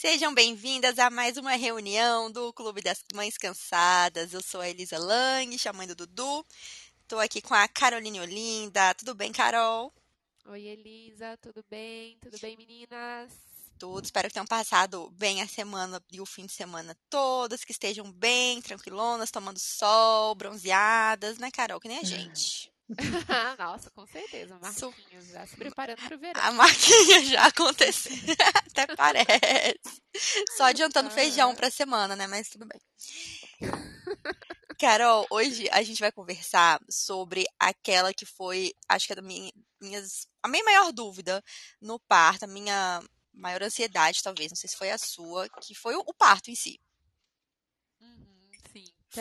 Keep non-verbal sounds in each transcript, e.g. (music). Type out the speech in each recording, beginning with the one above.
Sejam bem-vindas a mais uma reunião do Clube das Mães Cansadas. Eu sou a Elisa Lang, chamando Dudu. Estou aqui com a Caroline Olinda. Tudo bem, Carol? Oi, Elisa, tudo bem? Tudo bem, meninas? Tudo. Espero que tenham passado bem a semana e o fim de semana todas, que estejam bem, tranquilonas, tomando sol, bronzeadas, né, Carol? Que nem a gente. (laughs) Nossa, com certeza. Marquinhos já se preparando para o verão. A marquinha já aconteceu. (laughs) Até parece. Só adiantando feijão para a semana, né? Mas tudo bem. Carol, hoje a gente vai conversar sobre aquela que foi, acho que é da minha, minhas, a minha maior dúvida no parto, a minha maior ansiedade, talvez, não sei se foi a sua, que foi o, o parto em si.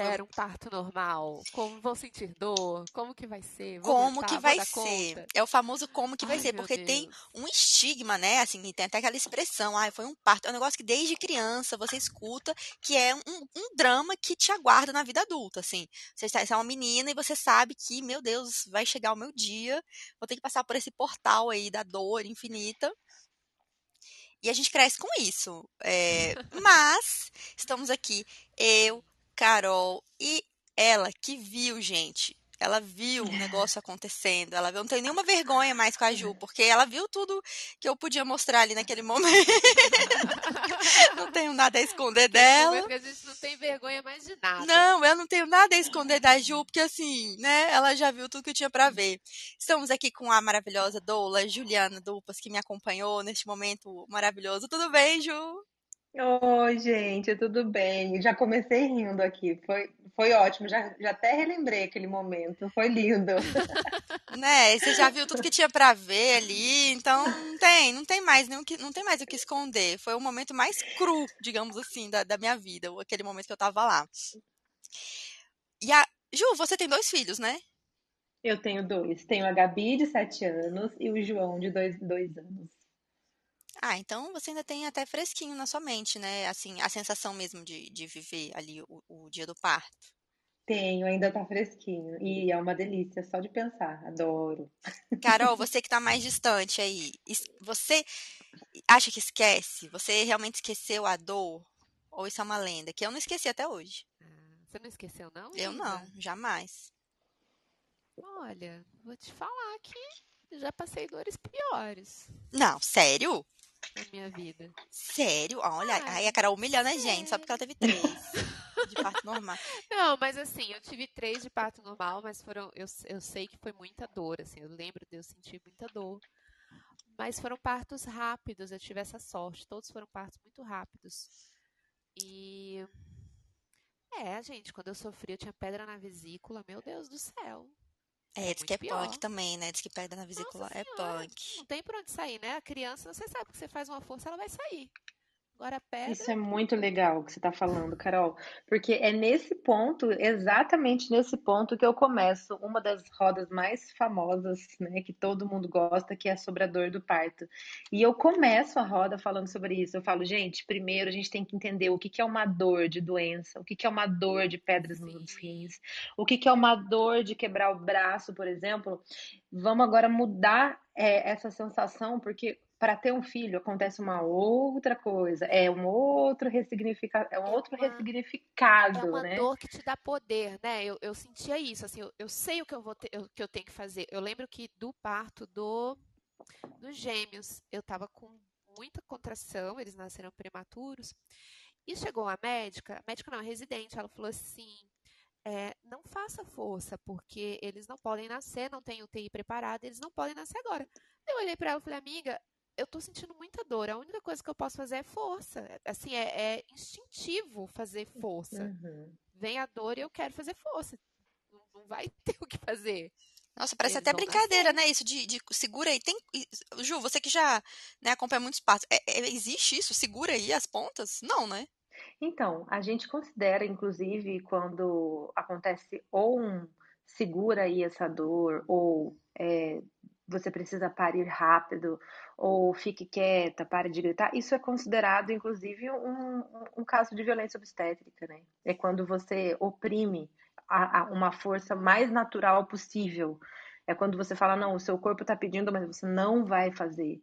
Quero um parto normal. Como vou sentir dor? Como que vai ser? Vou como que vai ser? Conta? É o famoso como que vai Ai, ser, porque Deus. tem um estigma, né? Assim, tem até aquela expressão, ah, foi um parto. É um negócio que desde criança você escuta, que é um, um drama que te aguarda na vida adulta, assim. Você, você é uma menina e você sabe que, meu Deus, vai chegar o meu dia, vou ter que passar por esse portal aí da dor infinita. E a gente cresce com isso. É, mas estamos aqui, eu, Carol e ela que viu, gente. Ela viu o (laughs) negócio acontecendo. Ela viu, não tem nenhuma vergonha mais com a Ju, porque ela viu tudo que eu podia mostrar ali naquele (laughs) momento. (laughs) não tenho nada a esconder dela. Porque a gente não tem vergonha mais de nada. Não, eu não tenho nada a esconder da Ju, porque assim, né, ela já viu tudo que tinha para ver. Estamos aqui com a maravilhosa doula Juliana Dupas, que me acompanhou neste momento maravilhoso. Tudo bem, Ju? Oi, gente, tudo bem? Já comecei rindo aqui, foi, foi ótimo, já, já até relembrei aquele momento, foi lindo. (laughs) né, você já viu tudo que tinha para ver ali, então não tem, não tem mais nenhum que, não tem mais o que esconder. Foi o momento mais cru, digamos assim, da, da minha vida, aquele momento que eu tava lá. E a Ju, você tem dois filhos, né? Eu tenho dois. Tenho a Gabi, de sete anos, e o João, de dois, dois anos. Ah, então você ainda tem até fresquinho na sua mente, né? Assim, a sensação mesmo de, de viver ali o, o dia do parto. Tenho, ainda tá fresquinho. E é uma delícia só de pensar. Adoro. Carol, (laughs) você que tá mais distante aí, você acha que esquece? Você realmente esqueceu a dor? Ou isso é uma lenda? Que eu não esqueci até hoje. Ah, você não esqueceu, não? Eu não, jamais. Olha, vou te falar que já passei dores piores. Não, sério? Na minha vida. Sério? Olha, ah, aí a Carol humilhando a gente, só porque ela teve três de (laughs) parto normal. Não, mas assim, eu tive três de parto normal, mas foram. Eu, eu sei que foi muita dor, assim, eu lembro de eu sentir muita dor. Mas foram partos rápidos, eu tive essa sorte. Todos foram partos muito rápidos. E. É, gente, quando eu sofri, eu tinha pedra na vesícula, meu Deus do céu. É, diz que é pior. punk também, né? Diz que pedra na vesícula é punk. Não tem por onde sair, né? A criança, você sabe que você faz uma força, ela vai sair. Agora pedra. Isso é muito legal que você está falando, Carol, porque é nesse ponto, exatamente nesse ponto, que eu começo uma das rodas mais famosas, né, que todo mundo gosta, que é sobre a dor do parto. E eu começo a roda falando sobre isso. Eu falo, gente, primeiro a gente tem que entender o que, que é uma dor de doença, o que, que é uma dor de pedras nos rins, o que, que é uma dor de quebrar o braço, por exemplo. Vamos agora mudar é, essa sensação, porque para ter um filho acontece uma outra coisa, é um outro ressignificado, é um é outro uma, ressignificado, é uma né? dor que te dá poder, né? Eu, eu sentia isso, assim, eu, eu sei o que eu vou ter, eu, que eu tenho que fazer. Eu lembro que do parto do dos gêmeos, eu estava com muita contração, eles nasceram prematuros. E chegou a médica, a médica não, a residente, ela falou assim: é, não faça força, porque eles não podem nascer, não tem UTI preparada, eles não podem nascer agora. Eu olhei para ela e falei, amiga, eu tô sentindo muita dor. A única coisa que eu posso fazer é força. Assim, é, é instintivo fazer força. Uhum. Vem a dor e eu quero fazer força. Não, não vai (laughs) ter o que fazer. Nossa, parece Eles até brincadeira, nascer. né? Isso de, de, segura aí. Tem, Ju, você que já né, acompanha muitos partos, é, é, existe isso? Segura aí as pontas? Não, né? Então, a gente considera, inclusive, quando acontece ou um segura aí essa dor, ou é, você precisa parir rápido, ou fique quieta, pare de gritar, isso é considerado, inclusive, um, um caso de violência obstétrica, né? É quando você oprime a, a uma força mais natural possível. É quando você fala, não, o seu corpo está pedindo, mas você não vai fazer.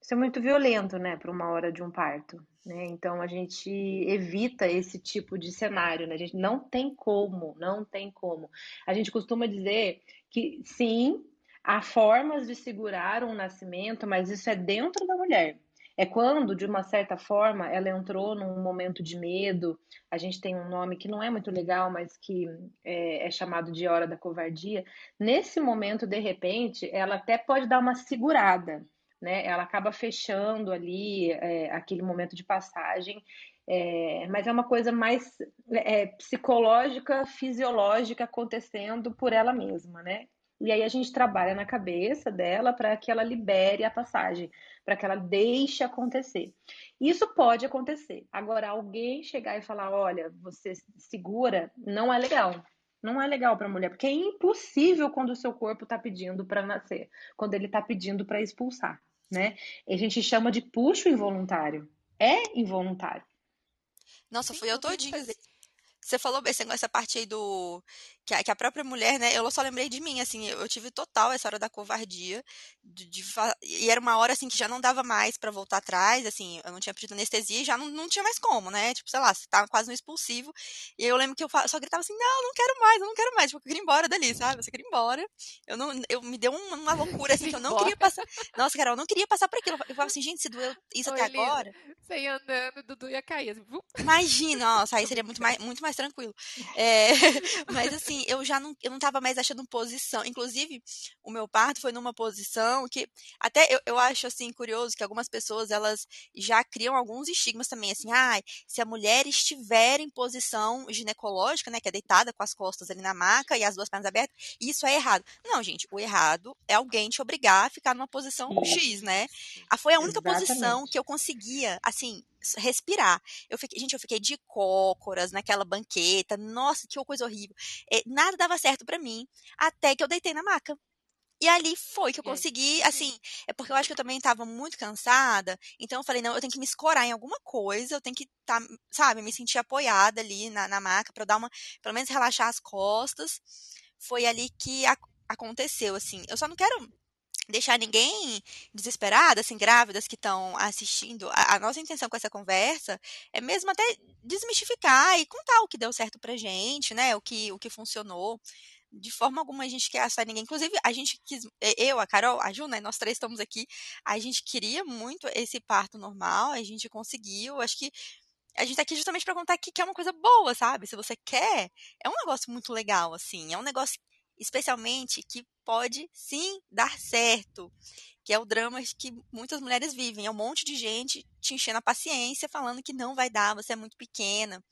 isso é muito violento, né, para uma hora de um parto, né? Então a gente evita esse tipo de cenário, né? A gente não tem como, não tem como. A gente costuma dizer que sim, há formas de segurar um nascimento, mas isso é dentro da mulher. É quando, de uma certa forma, ela entrou num momento de medo. A gente tem um nome que não é muito legal, mas que é, é, chamado de hora da covardia. Nesse momento, de repente, ela até pode dar uma segurada, né? Ela acaba fechando ali é, aquele momento de passagem. É, mas é uma coisa mais é, psicológica, fisiológica acontecendo por ela mesma, né? E aí a gente trabalha na cabeça dela para que ela libere a passagem, para que ela deixe acontecer. Isso pode acontecer. Agora, alguém chegar e falar: olha, você segura, não é legal. Não é legal para a mulher, porque é impossível quando o seu corpo está pedindo para nascer, quando ele está pedindo para expulsar, né? A gente chama de puxo involuntário. É involuntário. Nossa, fui eu todinho. Você falou essa parte aí do. Que a, que a, própria mulher, né? Eu só lembrei de mim, assim. Eu, eu tive total essa hora da covardia. De, de, e era uma hora, assim, que já não dava mais para voltar atrás, assim. Eu não tinha pedido anestesia e já não, não tinha mais como, né? Tipo, sei lá, você tava quase no expulsivo. E eu lembro que eu só gritava assim: não, não quero mais, eu não quero mais. Tipo, eu queria ir embora dali, sabe? Você queria ir embora. Eu não. Eu, me deu uma, uma (laughs) loucura, assim, que eu não queria passar. Nossa, Carol, eu não queria passar por aquilo. Eu falava assim, gente, se doeu isso Oi, até agora. Você ia andando, Dudu ia cair. Assim, Imagina, nossa, aí seria muito mais, muito mais tranquilo. É, (laughs) mas assim, eu já não, eu não tava mais achando posição. Inclusive, o meu parto foi numa posição que até eu, eu acho assim curioso que algumas pessoas elas já criam alguns estigmas também, assim, ah, se a mulher estiver em posição ginecológica, né, que é deitada com as costas ali na maca e as duas pernas abertas, isso é errado. Não, gente, o errado é alguém te obrigar a ficar numa posição X, né? Ah, foi a única Exatamente. posição que eu conseguia, assim, respirar. Eu fiquei, gente, eu fiquei de cócoras naquela banqueta. Nossa, que coisa horrível. É, nada dava certo para mim, até que eu deitei na maca. E ali foi que eu consegui, assim, é porque eu acho que eu também estava muito cansada, então eu falei, não, eu tenho que me escorar em alguma coisa, eu tenho que estar, tá, sabe, me sentir apoiada ali na, na maca para dar uma, pelo menos relaxar as costas. Foi ali que a, aconteceu, assim. Eu só não quero deixar ninguém desesperado, assim, grávidas que estão assistindo. A, a, nossa intenção com essa conversa é mesmo até desmistificar e contar o que deu certo pra gente, né? O que, o que funcionou. De forma alguma a gente quer assar ninguém. Inclusive, a gente quis, eu, a Carol, a Ju, né? Nós três estamos aqui. A gente queria muito esse parto normal, a gente conseguiu. Acho que a gente tá aqui justamente para contar que, que é uma coisa boa, sabe? Se você quer, é um negócio muito legal, assim. É um negócio especialmente que pode sim dar certo, que é o drama que muitas mulheres vivem. É um monte de gente te enchendo a paciência, falando que não vai dar, você é muito pequena.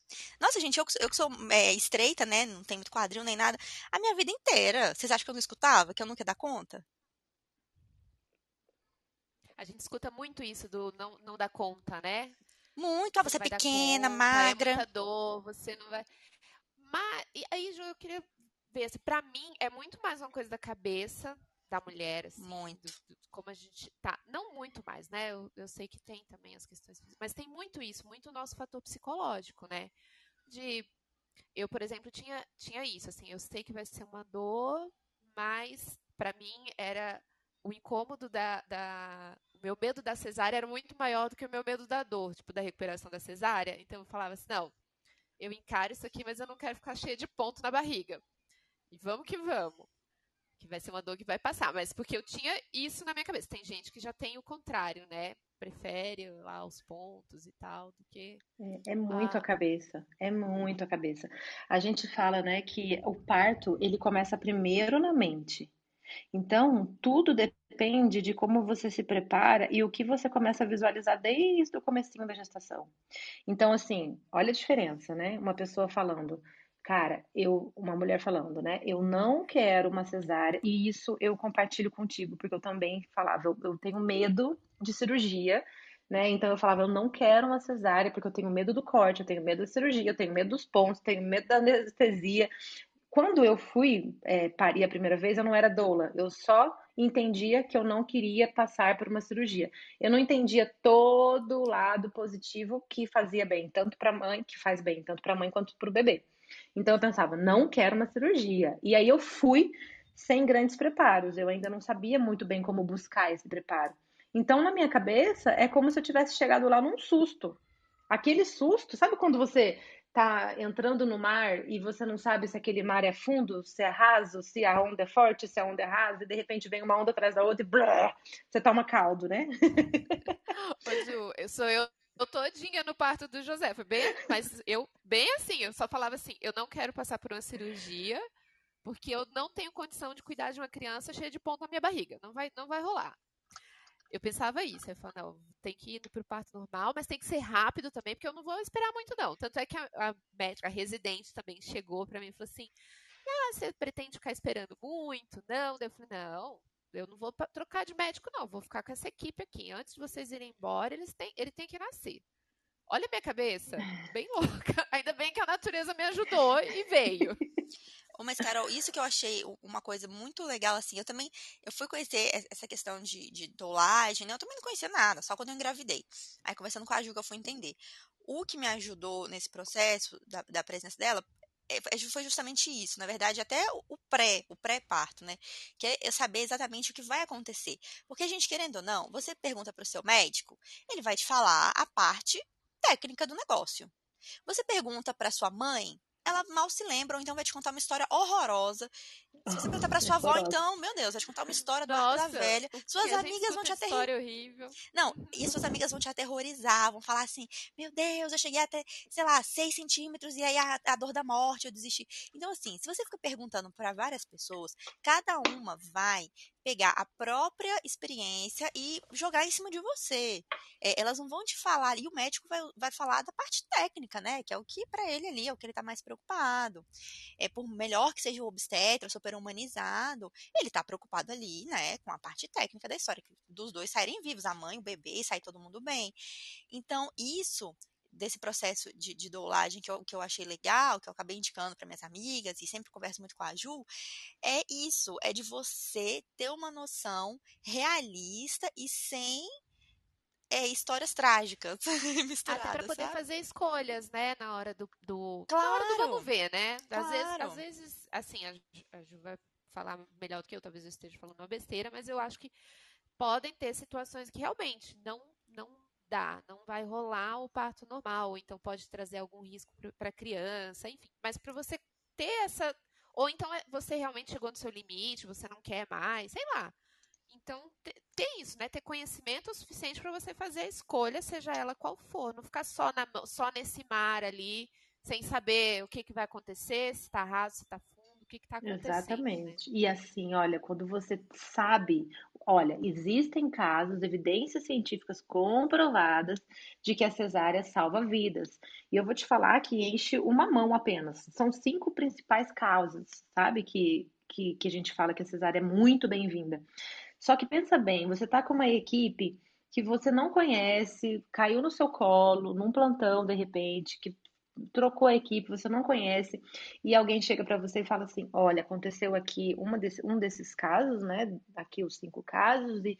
Nossa, gente, eu, eu que sou é, estreita, né? Não tem muito quadril nem nada. A minha vida inteira. Vocês acham que eu não escutava? Que eu nunca ia dar conta? A gente escuta muito isso do não, não dar conta, né? Muito. Ah, você, é pequena, conta, magra. É muita dor, você não vai. Mas, e aí, Ju, eu queria ver, assim, pra mim é muito mais uma coisa da cabeça da mulher, assim, muito. Do, do, como a gente tá. Não muito mais, né? Eu, eu sei que tem também as questões mas tem muito isso, muito o nosso fator psicológico, né? De eu, por exemplo, tinha, tinha isso, assim, eu sei que vai ser uma dor, mas para mim era o incômodo da, da, o meu medo da cesárea era muito maior do que o meu medo da dor, tipo, da recuperação da cesárea. Então eu falava assim, não, eu encaro isso aqui, mas eu não quero ficar cheia de ponto na barriga. E vamos que vamos. Que vai ser uma dor que vai passar. Mas porque eu tinha isso na minha cabeça. Tem gente que já tem o contrário, né? Prefere lá os pontos e tal, do que. É, é muito a... a cabeça. É muito a cabeça. A gente fala, né, que o parto ele começa primeiro na mente. Então, tudo depende de como você se prepara e o que você começa a visualizar desde o comecinho da gestação. Então, assim, olha a diferença, né? Uma pessoa falando, Cara, eu, uma mulher falando, né? Eu não quero uma cesárea, e isso eu compartilho contigo, porque eu também falava, eu, eu tenho medo de cirurgia, né? Então eu falava, eu não quero uma cesárea, porque eu tenho medo do corte, eu tenho medo da cirurgia, eu tenho medo dos pontos, tenho medo da anestesia. Quando eu fui é, parir a primeira vez, eu não era doula, eu só entendia que eu não queria passar por uma cirurgia. Eu não entendia todo o lado positivo que fazia bem, tanto para a mãe, que faz bem, tanto para a mãe quanto para o bebê. Então eu pensava, não quero uma cirurgia. E aí eu fui sem grandes preparos. Eu ainda não sabia muito bem como buscar esse preparo. Então, na minha cabeça, é como se eu tivesse chegado lá num susto. Aquele susto, sabe quando você tá entrando no mar e você não sabe se aquele mar é fundo, se é raso, se a onda é forte, se a onda é rasa, e de repente vem uma onda atrás da outra e blá, você toma caldo, né? (laughs) Ô, Ju, eu sou eu eu todinha no parto do José. Foi bem, mas eu, bem assim, eu só falava assim: eu não quero passar por uma cirurgia, porque eu não tenho condição de cuidar de uma criança cheia de ponto na minha barriga. Não vai, não vai rolar. Eu pensava isso, eu falava, não, tem que ir para o parto normal, mas tem que ser rápido também, porque eu não vou esperar muito, não. Tanto é que a, a médica, a residente também chegou para mim e falou assim: Ah, você pretende ficar esperando muito? Não? Eu falei, não, eu não vou trocar de médico, não. Vou ficar com essa equipe aqui. Antes de vocês irem embora, eles têm, ele tem que nascer. Olha a minha cabeça, (laughs) bem louca. Ainda bem que a natureza me ajudou e veio. (laughs) Mas, Carol, isso que eu achei uma coisa muito legal, assim, eu também, eu fui conhecer essa questão de, de dolagem, né? Eu também não conhecia nada, só quando eu engravidei. Aí, conversando com a Ju, eu fui entender. O que me ajudou nesse processo da, da presença dela foi justamente isso, na verdade, até o pré, o pré-parto, né? Que é saber exatamente o que vai acontecer. Porque a gente, querendo ou não, você pergunta para o seu médico, ele vai te falar a parte técnica do negócio. Você pergunta para sua mãe, ela mal se lembra, ou então vai te contar uma história horrorosa. Se você perguntar pra (laughs) sua avó, então, meu Deus, vai te contar uma história Nossa, da velha. Suas amigas vão te aterrorizar. horrível. Não, e suas amigas vão te aterrorizar, vão falar assim: Meu Deus, eu cheguei até, sei lá, 6 centímetros e aí a, a dor da morte, eu desisti. Então, assim, se você fica perguntando para várias pessoas, cada uma vai pegar a própria experiência e jogar em cima de você. É, elas não vão te falar, e o médico vai, vai falar da parte técnica, né? Que é o que para ele ali é o que ele tá mais preocupado. É por melhor que seja o obstetra, super humanizado, ele tá preocupado ali, né, com a parte técnica da história, dos dois saírem vivos, a mãe, o bebê, sair todo mundo bem. Então, isso desse processo de, de doulagem que eu, que eu achei legal, que eu acabei indicando para minhas amigas e sempre converso muito com a Ju, é isso, é de você ter uma noção realista e sem é, histórias trágicas (laughs) misturadas. Até para poder sabe? fazer escolhas, né, na hora do, do claro, na hora do vamos ver, né? Às claro. vezes, às vezes, assim, a, a Ju vai falar melhor do que eu, talvez eu esteja falando uma besteira, mas eu acho que podem ter situações que realmente não não não vai rolar o parto normal, então pode trazer algum risco para a criança, enfim. Mas para você ter essa. Ou então é, você realmente chegou no seu limite, você não quer mais, sei lá. Então, tem isso, né? Ter conhecimento o suficiente para você fazer a escolha, seja ela qual for. Não ficar só, na, só nesse mar ali, sem saber o que, que vai acontecer, se está raso, se está fundo, o que está acontecendo. Né? Exatamente. Né? E assim, olha, quando você sabe Olha, existem casos, evidências científicas comprovadas de que a cesárea salva vidas. E eu vou te falar que enche uma mão apenas. São cinco principais causas, sabe? Que, que, que a gente fala que a cesárea é muito bem-vinda. Só que pensa bem, você tá com uma equipe que você não conhece, caiu no seu colo, num plantão de repente, que trocou a equipe, você não conhece, e alguém chega para você e fala assim: olha, aconteceu aqui uma desse, um desses casos, né? Aqui os cinco casos, e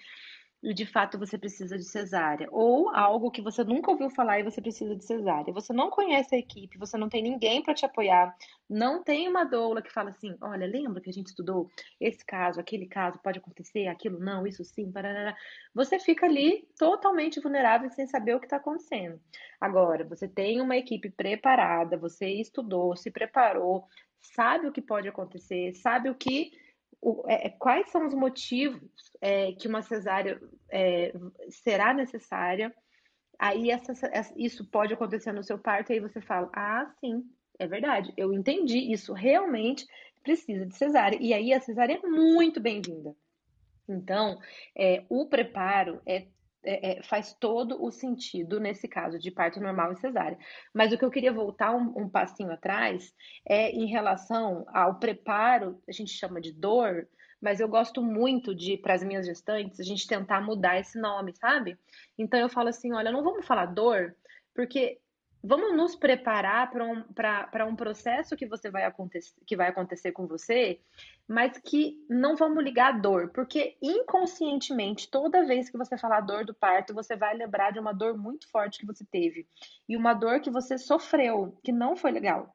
e de fato você precisa de cesárea, ou algo que você nunca ouviu falar e você precisa de cesárea. Você não conhece a equipe, você não tem ninguém para te apoiar, não tem uma doula que fala assim: olha, lembra que a gente estudou esse caso, aquele caso, pode acontecer, aquilo não, isso sim, parará. Você fica ali totalmente vulnerável sem saber o que está acontecendo. Agora, você tem uma equipe preparada, você estudou, se preparou, sabe o que pode acontecer, sabe o que o, é, é, quais são os motivos é, que uma cesárea é, será necessária. Aí essa, isso pode acontecer no seu parto, e aí você fala: ah, sim, é verdade, eu entendi, isso realmente precisa de cesárea. E aí a cesárea é muito bem-vinda. Então, é, o preparo é é, é, faz todo o sentido nesse caso de parto normal e cesárea. Mas o que eu queria voltar um, um passinho atrás é em relação ao preparo, a gente chama de dor, mas eu gosto muito de, para as minhas gestantes, a gente tentar mudar esse nome, sabe? Então eu falo assim: olha, não vamos falar dor, porque vamos nos preparar para um, um processo que você vai acontecer, que vai acontecer com você, mas que não vamos ligar a dor, porque inconscientemente, toda vez que você falar dor do parto, você vai lembrar de uma dor muito forte que você teve e uma dor que você sofreu, que não foi legal.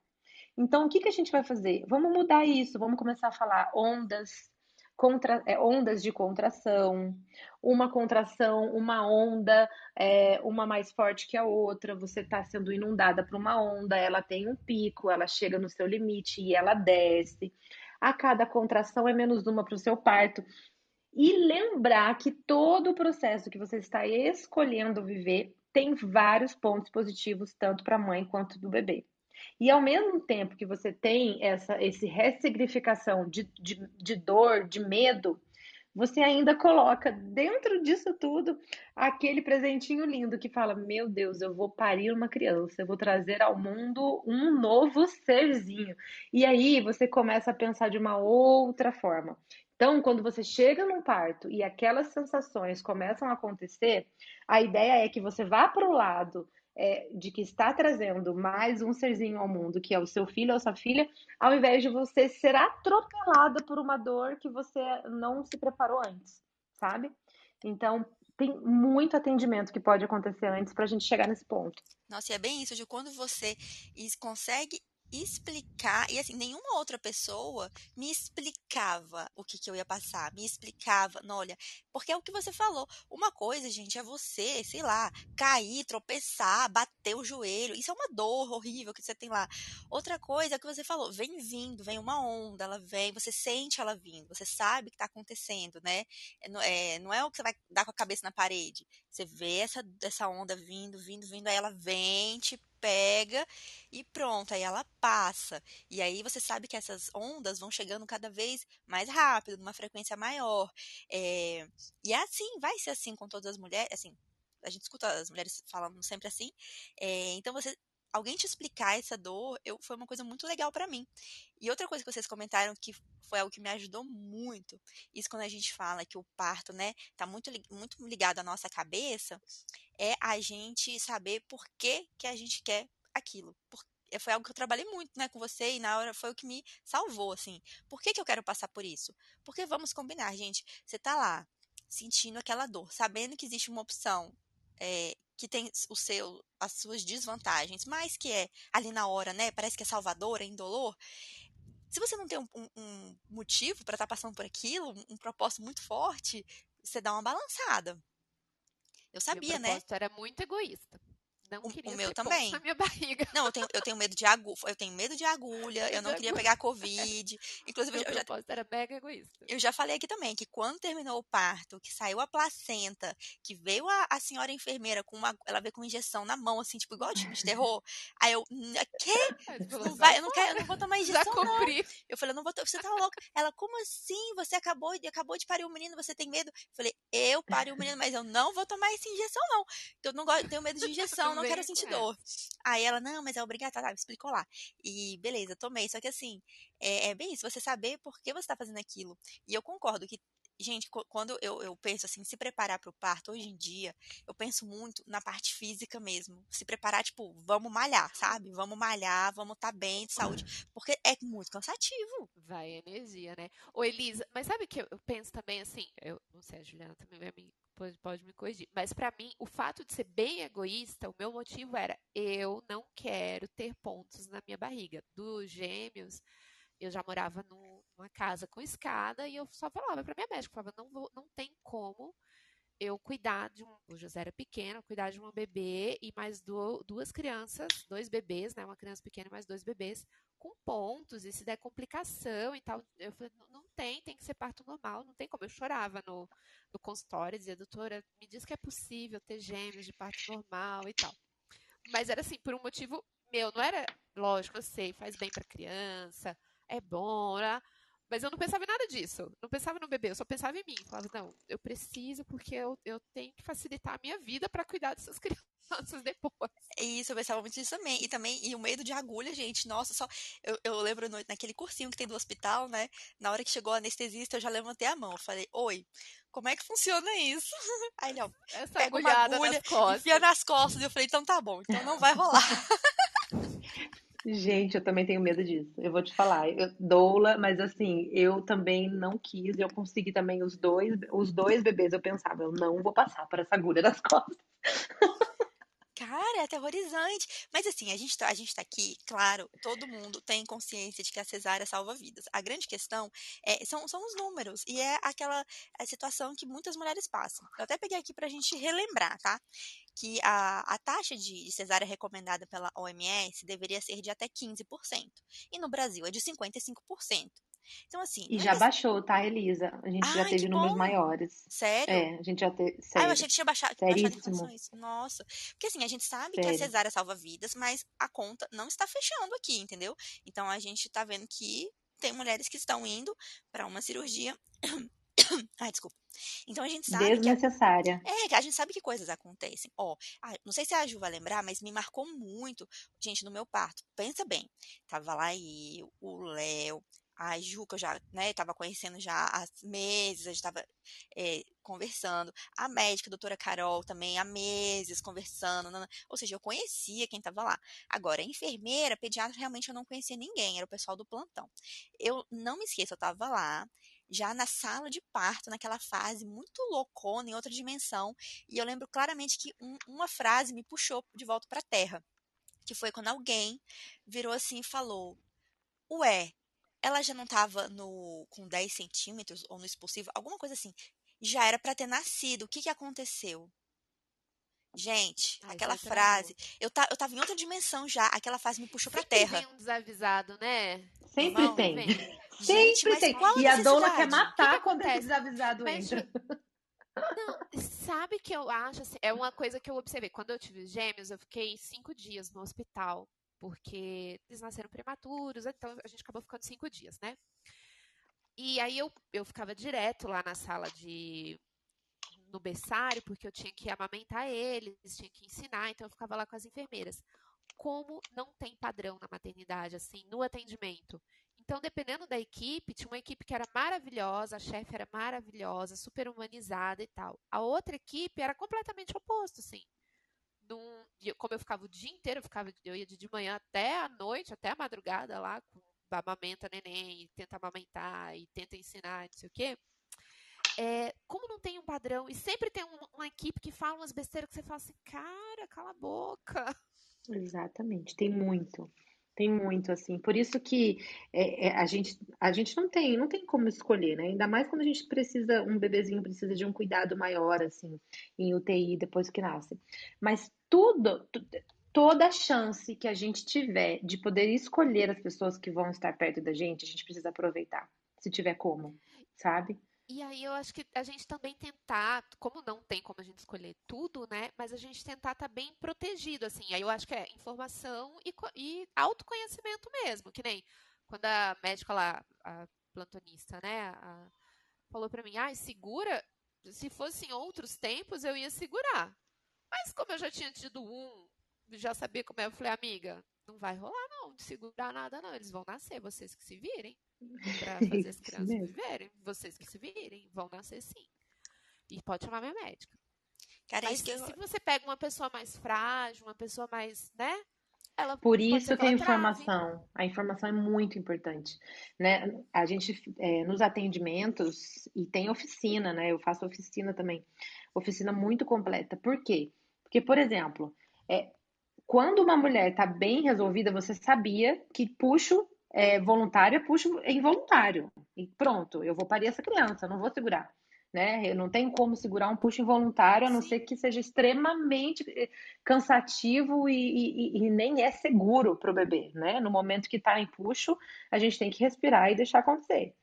Então, o que, que a gente vai fazer? Vamos mudar isso, vamos começar a falar ondas, contra, é, ondas de contração, uma contração, uma onda, é, uma mais forte que a outra, você está sendo inundada por uma onda, ela tem um pico, ela chega no seu limite e ela desce. A cada contração é menos uma para o seu parto. E lembrar que todo o processo que você está escolhendo viver tem vários pontos positivos, tanto para a mãe quanto do bebê. E ao mesmo tempo que você tem essa esse ressignificação de, de, de dor, de medo, você ainda coloca dentro disso tudo aquele presentinho lindo que fala: Meu Deus, eu vou parir uma criança, eu vou trazer ao mundo um novo serzinho. E aí você começa a pensar de uma outra forma. Então, quando você chega num parto e aquelas sensações começam a acontecer, a ideia é que você vá para o lado é, de que está trazendo mais um serzinho ao mundo, que é o seu filho ou sua filha, ao invés de você ser atropelada por uma dor que você não se preparou antes, sabe? Então, tem muito atendimento que pode acontecer antes para a gente chegar nesse ponto. Nossa, e é bem isso, de quando você consegue explicar, e assim, nenhuma outra pessoa me explicava o que, que eu ia passar, me explicava, não, olha, porque é o que você falou. Uma coisa, gente, é você, sei lá, cair, tropeçar, bater o joelho, isso é uma dor horrível que você tem lá. Outra coisa é o que você falou, vem vindo, vem uma onda, ela vem, você sente ela vindo, você sabe o que está acontecendo, né? É, é, não é o que você vai dar com a cabeça na parede. Você vê essa, essa onda vindo, vindo, vindo, aí ela vem, te pega e pronto, aí ela passa. E aí você sabe que essas ondas vão chegando cada vez mais rápido, numa frequência maior. É, e é assim, vai ser assim com todas as mulheres, assim, a gente escuta as mulheres falando sempre assim. É, então você alguém te explicar essa dor eu, foi uma coisa muito legal para mim. E outra coisa que vocês comentaram que foi algo que me ajudou muito, isso quando a gente fala que o parto, né, tá muito, muito ligado à nossa cabeça, é a gente saber por que, que a gente quer aquilo. Por, foi algo que eu trabalhei muito, né, com você e na hora foi o que me salvou, assim. Por que, que eu quero passar por isso? Porque vamos combinar, gente. Você tá lá sentindo aquela dor, sabendo que existe uma opção é, que tem o seu, as suas desvantagens, mas que é ali na hora, né? Parece que é salvadora, é indolor. Se você não tem um, um, um motivo para estar tá passando por aquilo, um, um, propósito muito forte, você dá uma balançada. Eu sabia, né? O propósito era muito egoísta. Não o, o meu também. Na minha (laughs) barriga. Não, eu tenho, eu tenho medo de agulha, eu tenho medo de agulha, eu não queria pegar covid. Inclusive, meu eu já, era mega egoísta. Eu já falei aqui também que quando terminou o parto, que saiu a placenta, que veio a, a senhora enfermeira com uma, ela veio com uma injeção na mão assim, tipo igual de filme de terror. Aí eu, quê? (laughs) Não vai, eu não quero, eu não vou tomar (laughs) injeção já não. Eu falei, eu não vou, você tá louca? Ela, como assim? Você acabou, acabou de parir o um menino, você tem medo? Eu falei, eu parei o um menino, mas eu não vou tomar essa injeção não. Eu não gosto, tenho medo de injeção, não quero sentir dor. Aí ela, não, mas é obrigatório, tá, explicou lá. E beleza, tomei. Só que assim, é, é bem isso, você saber por que você tá fazendo aquilo. E eu concordo que gente, quando eu, eu penso assim, se preparar para o parto hoje em dia, eu penso muito na parte física mesmo. Se preparar, tipo, vamos malhar, sabe? Vamos malhar, vamos estar tá bem de saúde. Porque é muito cansativo. Vai energia, né? Ô, Elisa, mas sabe que eu penso também assim? Eu não sei, a Juliana também vai me pode, pode me corrigir. Mas para mim, o fato de ser bem egoísta, o meu motivo era eu não quero ter pontos na minha barriga. Dos gêmeos, eu já morava numa casa com escada e eu só falava para minha médica, falava, não, vou, não tem como eu cuidar de um, o José era pequeno, cuidar de um bebê e mais do, duas crianças, dois bebês, né, uma criança pequena e mais dois bebês, com pontos, e se der complicação e tal, eu falei, não, não tem, tem que ser parto normal, não tem como, eu chorava no, no consultório, dizia, doutora, me diz que é possível ter gêmeos de parto normal e tal. Mas era assim, por um motivo meu, não era, lógico, eu sei, faz bem para criança, é bom, né? Mas eu não pensava em nada disso. Não pensava no bebê, eu só pensava em mim. Falava, não, eu preciso porque eu, eu tenho que facilitar a minha vida para cuidar dessas (laughs) crianças depois. Isso, eu pensava muito nisso também. E também, e o medo de agulha, gente, nossa, só. Eu, eu lembro no, naquele cursinho que tem do hospital, né? Na hora que chegou o anestesista, eu já levantei a mão. Eu falei, oi, como é que funciona isso? (laughs) Aí ele, ó, Essa pega uma agulha, nas costas. enfia nas costas. E eu falei, então tá bom, então não vai rolar. (laughs) Gente, eu também tenho medo disso. Eu vou te falar, eu doula, mas assim, eu também não quis. Eu consegui também os dois, os dois bebês. Eu pensava, eu não vou passar por essa agulha das costas. (laughs) Cara, é aterrorizante. Mas assim, a gente, tá, a gente tá aqui, claro, todo mundo tem consciência de que a cesárea salva vidas. A grande questão é, são, são os números. E é aquela a situação que muitas mulheres passam. Eu até peguei aqui pra gente relembrar, tá? Que a, a taxa de cesárea recomendada pela OMS deveria ser de até 15%. E no Brasil é de 55%. Então, assim. E já é baixou, tá, Elisa? A gente Ai, já teve números bom. maiores. Sério? É, a gente já teve. Ah, eu achei que tinha baixado, baixado informações. Nossa. Porque assim, a gente sabe Sério. que a cesárea salva vidas, mas a conta não está fechando aqui, entendeu? Então a gente tá vendo que tem mulheres que estão indo para uma cirurgia. (coughs) Ai, desculpa. Então a gente sabe. Desnecessária. Que, é, que a gente sabe que coisas acontecem. Ó, não sei se a Ju vai lembrar, mas me marcou muito, gente, no meu parto. Pensa bem. Tava lá eu, o Léo, a Ju, que eu já estava né, conhecendo já há meses, a gente estava é, conversando, a médica, a doutora Carol, também há meses conversando, ou seja, eu conhecia quem estava lá. Agora, enfermeira, pediatra, realmente eu não conhecia ninguém, era o pessoal do plantão. Eu não me esqueço, eu estava lá, já na sala de parto, naquela fase muito loucona, em outra dimensão, e eu lembro claramente que um, uma frase me puxou de volta para a terra, que foi quando alguém virou assim e falou: Ué, ela já não estava no com 10 centímetros ou no expulsivo, alguma coisa assim. Já era para ter nascido. O que, que aconteceu? Gente, Ai, aquela frase. Eu, tá, eu tava em outra dimensão já. Aquela frase me puxou Sempre pra terra. Tem um desavisado, né? Sempre Irmão, tem. Gente, Sempre tem. E a doula quer matar que que quando esse desavisado mas, entra. Não, sabe que eu acho assim, é uma coisa que eu observei. Quando eu tive gêmeos, eu fiquei cinco dias no hospital porque eles nasceram prematuros, então a gente acabou ficando cinco dias, né? E aí eu, eu ficava direto lá na sala de no berçário, porque eu tinha que amamentar eles, tinha que ensinar, então eu ficava lá com as enfermeiras. Como não tem padrão na maternidade, assim, no atendimento. Então, dependendo da equipe, tinha uma equipe que era maravilhosa, a chefe era maravilhosa, super humanizada e tal. A outra equipe era completamente oposto, assim num, como eu ficava o dia inteiro, eu, ficava, eu ia de manhã até a noite, até a madrugada lá, com amamenta neném, e tenta amamentar, e tenta ensinar, não sei o quê. É, como não tem um padrão, e sempre tem uma, uma, equipe que fala umas besteiras que você fala assim, cara, cala a boca. Exatamente, tem muito. Tem muito, assim. Por isso que é, é, a, gente, a gente não tem, não tem como escolher, né? Ainda mais quando a gente precisa, um bebezinho precisa de um cuidado maior, assim, em UTI depois que nasce. Mas tudo, toda chance que a gente tiver de poder escolher as pessoas que vão estar perto da gente, a gente precisa aproveitar, se tiver como, sabe? E aí eu acho que a gente também tentar, como não tem como a gente escolher tudo, né? Mas a gente tentar estar tá bem protegido, assim. Aí eu acho que é informação e, e autoconhecimento mesmo, que nem quando a médica lá, a plantonista, né, a, falou para mim, ah, segura, se fosse em outros tempos eu ia segurar. Mas como eu já tinha tido um, já sabia como é, eu falei, amiga, não vai rolar não, de segurar nada não, eles vão nascer, vocês que se virem para (laughs) fazer as crianças viverem. Vocês que se virem, vão nascer sim. E pode chamar minha médica. Cara, Mas, eu... se você pega uma pessoa mais frágil, uma pessoa mais, né? Ela Por isso que a informação, trave. a informação é muito importante, né? A gente é, nos atendimentos e tem oficina, né? Eu faço oficina também, oficina muito completa. Por quê? Porque, por exemplo, é, quando uma mulher está bem resolvida, você sabia que puxo é, voluntário, puxo involuntário. E pronto, eu vou parir essa criança, não vou segurar. Né? Eu não tenho como segurar um puxo involuntário, a não Sim. ser que seja extremamente eh, cansativo e, e, e nem é seguro para o bebê. Né? No momento que está em puxo, a gente tem que respirar e deixar acontecer.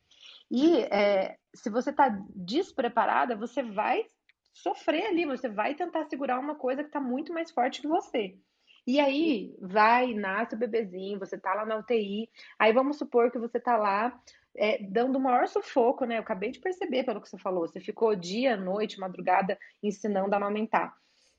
E é, se você está despreparada, você vai sofrer ali, você vai tentar segurar uma coisa que está muito mais forte que você. E aí vai, nasce o bebezinho, você tá lá na UTI, aí vamos supor que você tá lá é, dando o maior sufoco, né? Eu acabei de perceber pelo que você falou, você ficou dia, noite, madrugada ensinando a amamentar.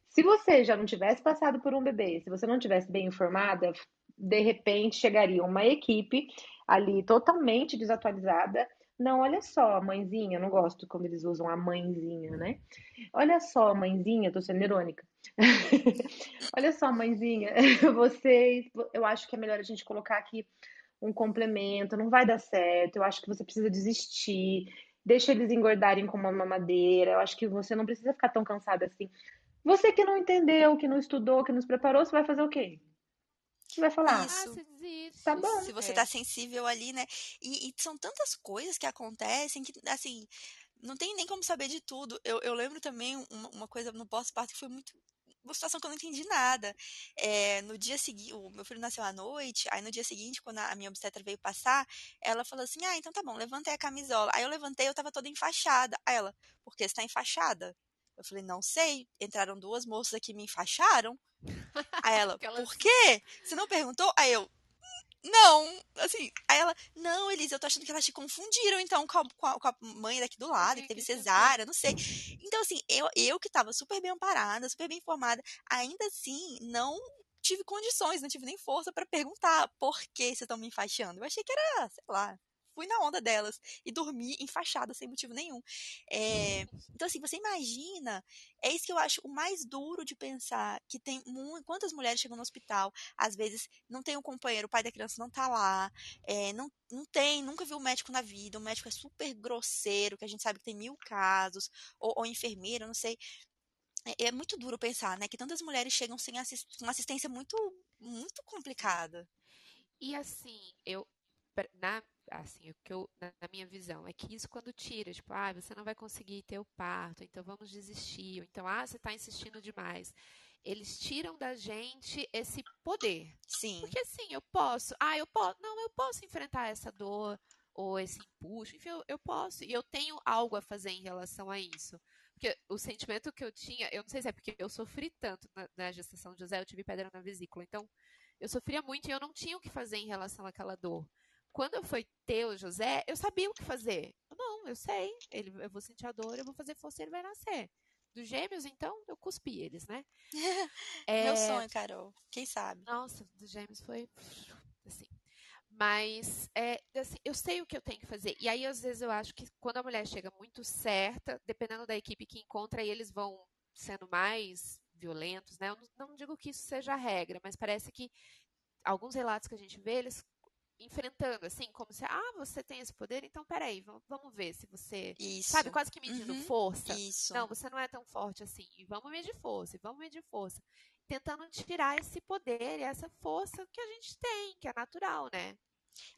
Se você já não tivesse passado por um bebê, se você não tivesse bem informada, de repente chegaria uma equipe ali totalmente desatualizada não, olha só, mãezinha, não gosto quando eles usam a mãezinha, né? Olha só, mãezinha, tô sendo irônica. (laughs) olha só, mãezinha, (laughs) vocês, eu acho que é melhor a gente colocar aqui um complemento, não vai dar certo, eu acho que você precisa desistir, deixa eles engordarem com uma mamadeira, eu acho que você não precisa ficar tão cansada assim. Você que não entendeu, que não estudou, que não se preparou, você vai fazer o quê? Você vai falar. Isso. Ah, Tá bom. Se você É. tá sensível ali, né? E, e são tantas coisas que acontecem que, assim, não tem nem como saber de tudo. Eu, eu lembro também uma, uma coisa no pós-parto que foi muito. Uma situação que eu não entendi nada. É, no dia seguinte, o meu filho nasceu à noite, aí no dia seguinte, quando a minha obstetra veio passar, ela falou assim: Ah, então tá bom, levantei a camisola. Aí eu levantei, eu tava toda enfaixada. Aí ela, por que você tá enfaixada? Eu falei, não sei. Entraram duas moças aqui me enfaixaram. Aí ela, (laughs) por quê? Você não perguntou? Aí eu, não, assim, aí ela, não, Elisa, eu tô achando que elas te confundiram, então, com a, com a- com a mãe daqui do lado, que teve que cesárea, não sei. Então, assim, eu, eu que tava super bem amparada, super bem informada, ainda assim, não tive condições, não tive nem força pra perguntar por que vocês estão me enfaixando. Eu achei que era, sei lá, fui na onda delas e dormi enfaixada sem motivo nenhum. É, então, assim, você imagina, é isso que eu acho o mais duro de pensar, que tem muito, quantas mulheres chegam no hospital, às vezes não tem um companheiro, o pai da criança não tá lá, é, não, não tem, nunca viu o médico na vida, o médico é super grosseiro, que a gente sabe que tem mil casos, ou, ou enfermeira, não sei. É, é muito duro pensar, né, que tantas mulheres chegam sem assist, uma assistência muito, muito complicada. E assim, eu na assim, o que eu na, minha visão é que isso quando tira, tipo, ah, você não vai conseguir ter o parto, então vamos desistir, ou então, ah, você está insistindo demais. Eles tiram da gente esse poder. Sim, Porque assim, eu posso, ah, eu posso, não, eu posso enfrentar essa dor ou esse empuxo, enfim, eu, eu posso, e eu tenho algo a fazer em relação a isso. Porque o sentimento que eu tinha, eu não sei se é porque eu sofri tanto na, na gestação de José, eu tive pedra na vesícula, então eu sofria muito e eu não tinha o que fazer em relação àquela dor. Quando eu fui ter o José, eu sabia o que fazer. Não, eu sei, ele, eu vou sentir a dor, eu vou fazer força e ele vai nascer. Dos gêmeos, então, eu cuspi eles, né? (laughs) meu É, sonho, Carol, quem sabe? nossa, dos gêmeos foi assim. Mas é, assim, eu sei o que eu tenho que fazer. E aí, às vezes, eu acho que quando a mulher chega muito certa, dependendo da equipe que encontra, aí eles vão sendo mais violentos, né? Eu não, não digo que isso seja a regra, mas parece que alguns relatos que a gente vê, eles enfrentando, assim, como se, ah, você tem esse poder, então peraí, vamos, vamos ver se você. Isso, Sabe, quase que medindo Uhum. força. isso. Não, você não é tão forte assim. E vamos medir força, e vamos medir força. Tentando tirar esse poder e essa força que a gente tem, que é natural, né?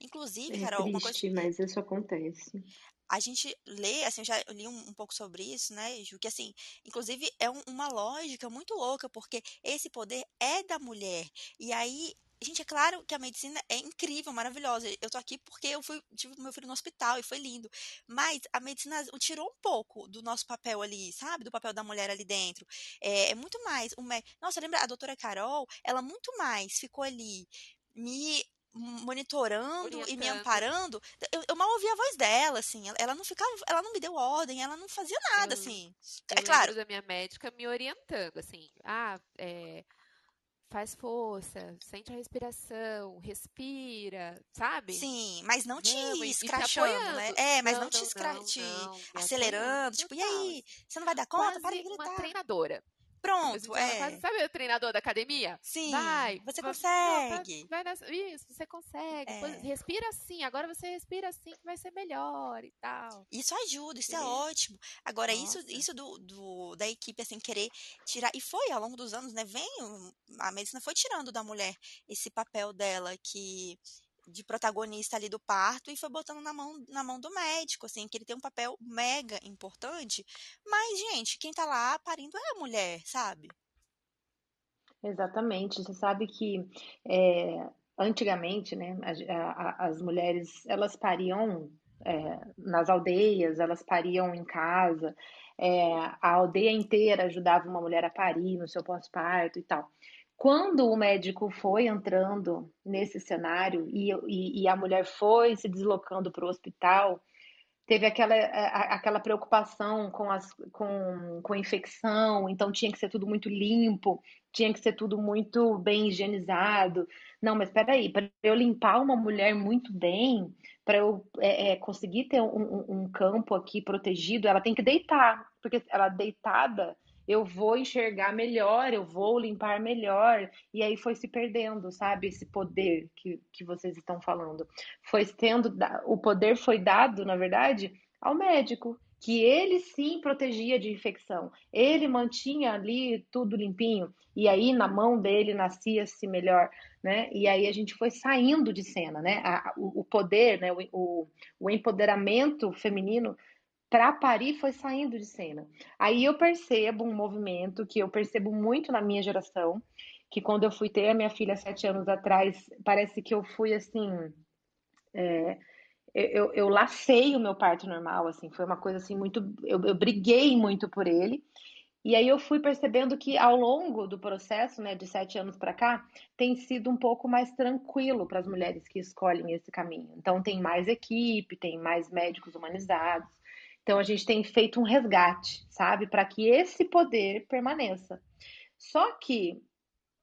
Inclusive, É Carol, uma coisa triste, mas isso acontece. a gente lê, assim, eu já li um, um pouco sobre isso, né, Ju, que assim, inclusive é um- uma lógica muito louca, porque esse poder é da mulher. E aí, gente, é claro que a medicina é incrível, maravilhosa. Eu tô aqui porque eu fui, tive meu filho no hospital e foi lindo. Mas a medicina tirou um pouco do nosso papel ali, sabe? Do papel da mulher ali dentro. É, é muito mais. Mé- Nossa, lembra a doutora Carol? Ela muito mais ficou ali me monitorando e me Orientando. amparando, eu, eu mal ouvia a voz dela, assim. Ela, ela não ficava, ela não me deu ordem, ela não fazia nada, Eu- assim. Eu É claro, da minha médica me orientando, assim, ah, é, faz força, sente a respiração, respira, sabe? sim, mas não te te escrachando, né? É, mas Não, não te não, escra... não, te não, acelerando, tipo, e aí, assim. você não vai dar conta? Para de Quase uma gritar. treinadora. Pronto, é. sabe o treinador da academia? Sim, Vai, você vai, não, consegue. vai, vai nessa, isso, você consegue. É. Respira assim, agora você respira assim que vai ser melhor e tal. Isso ajuda, isso é Beleza. ótimo. Agora, isso, Nossa. isso do, do- da equipe, assim, querer tirar. E foi ao longo dos anos, né? Vem. A medicina foi tirando da mulher esse papel dela que de protagonista ali do parto e foi botando na mão, na mão do médico, assim, que ele tem um papel mega importante. Mas, gente, quem tá lá parindo é a mulher, sabe? Exatamente. Você sabe que é, antigamente, né, a- a- as mulheres elas pariam é, nas aldeias, elas pariam em casa, é, a aldeia inteira ajudava uma mulher a parir no seu pós-parto e tal. Quando o médico foi entrando nesse cenário e, e, e a mulher foi se deslocando para o hospital, teve aquela, aquela preocupação com, as, com, com infecção, então tinha que ser tudo muito limpo, tinha que ser tudo muito bem higienizado. Não, mas espera aí, para eu limpar uma mulher muito bem, para eu é, é, conseguir ter um, um- um campo aqui protegido, ela tem que deitar, porque ela deitada eu vou enxergar melhor, eu vou limpar melhor, e aí foi se perdendo, sabe, esse poder que, que vocês estão falando foi tendo, o poder foi dado, na verdade, ao médico. que ele sim protegia de infecção, ele mantinha ali tudo limpinho, e aí na mão dele nascia-se melhor, né? E aí a gente foi saindo de cena, né? A, o, o, poder, né? O, o empoderamento feminino para parir foi saindo de cena. Aí eu percebo um movimento que eu percebo muito na minha geração, que quando eu fui ter a minha filha sete anos atrás, parece que eu fui assim. É, eu, eu lacei o meu parto normal, assim, foi uma coisa assim muito. Eu, eu briguei muito por ele. E aí eu fui percebendo que ao longo do processo, né, de sete anos para cá, tem sido um pouco mais tranquilo para as mulheres que escolhem esse caminho. Então tem mais equipe, tem mais médicos humanizados. Então a gente tem feito um resgate, sabe, para que esse poder permaneça. Só que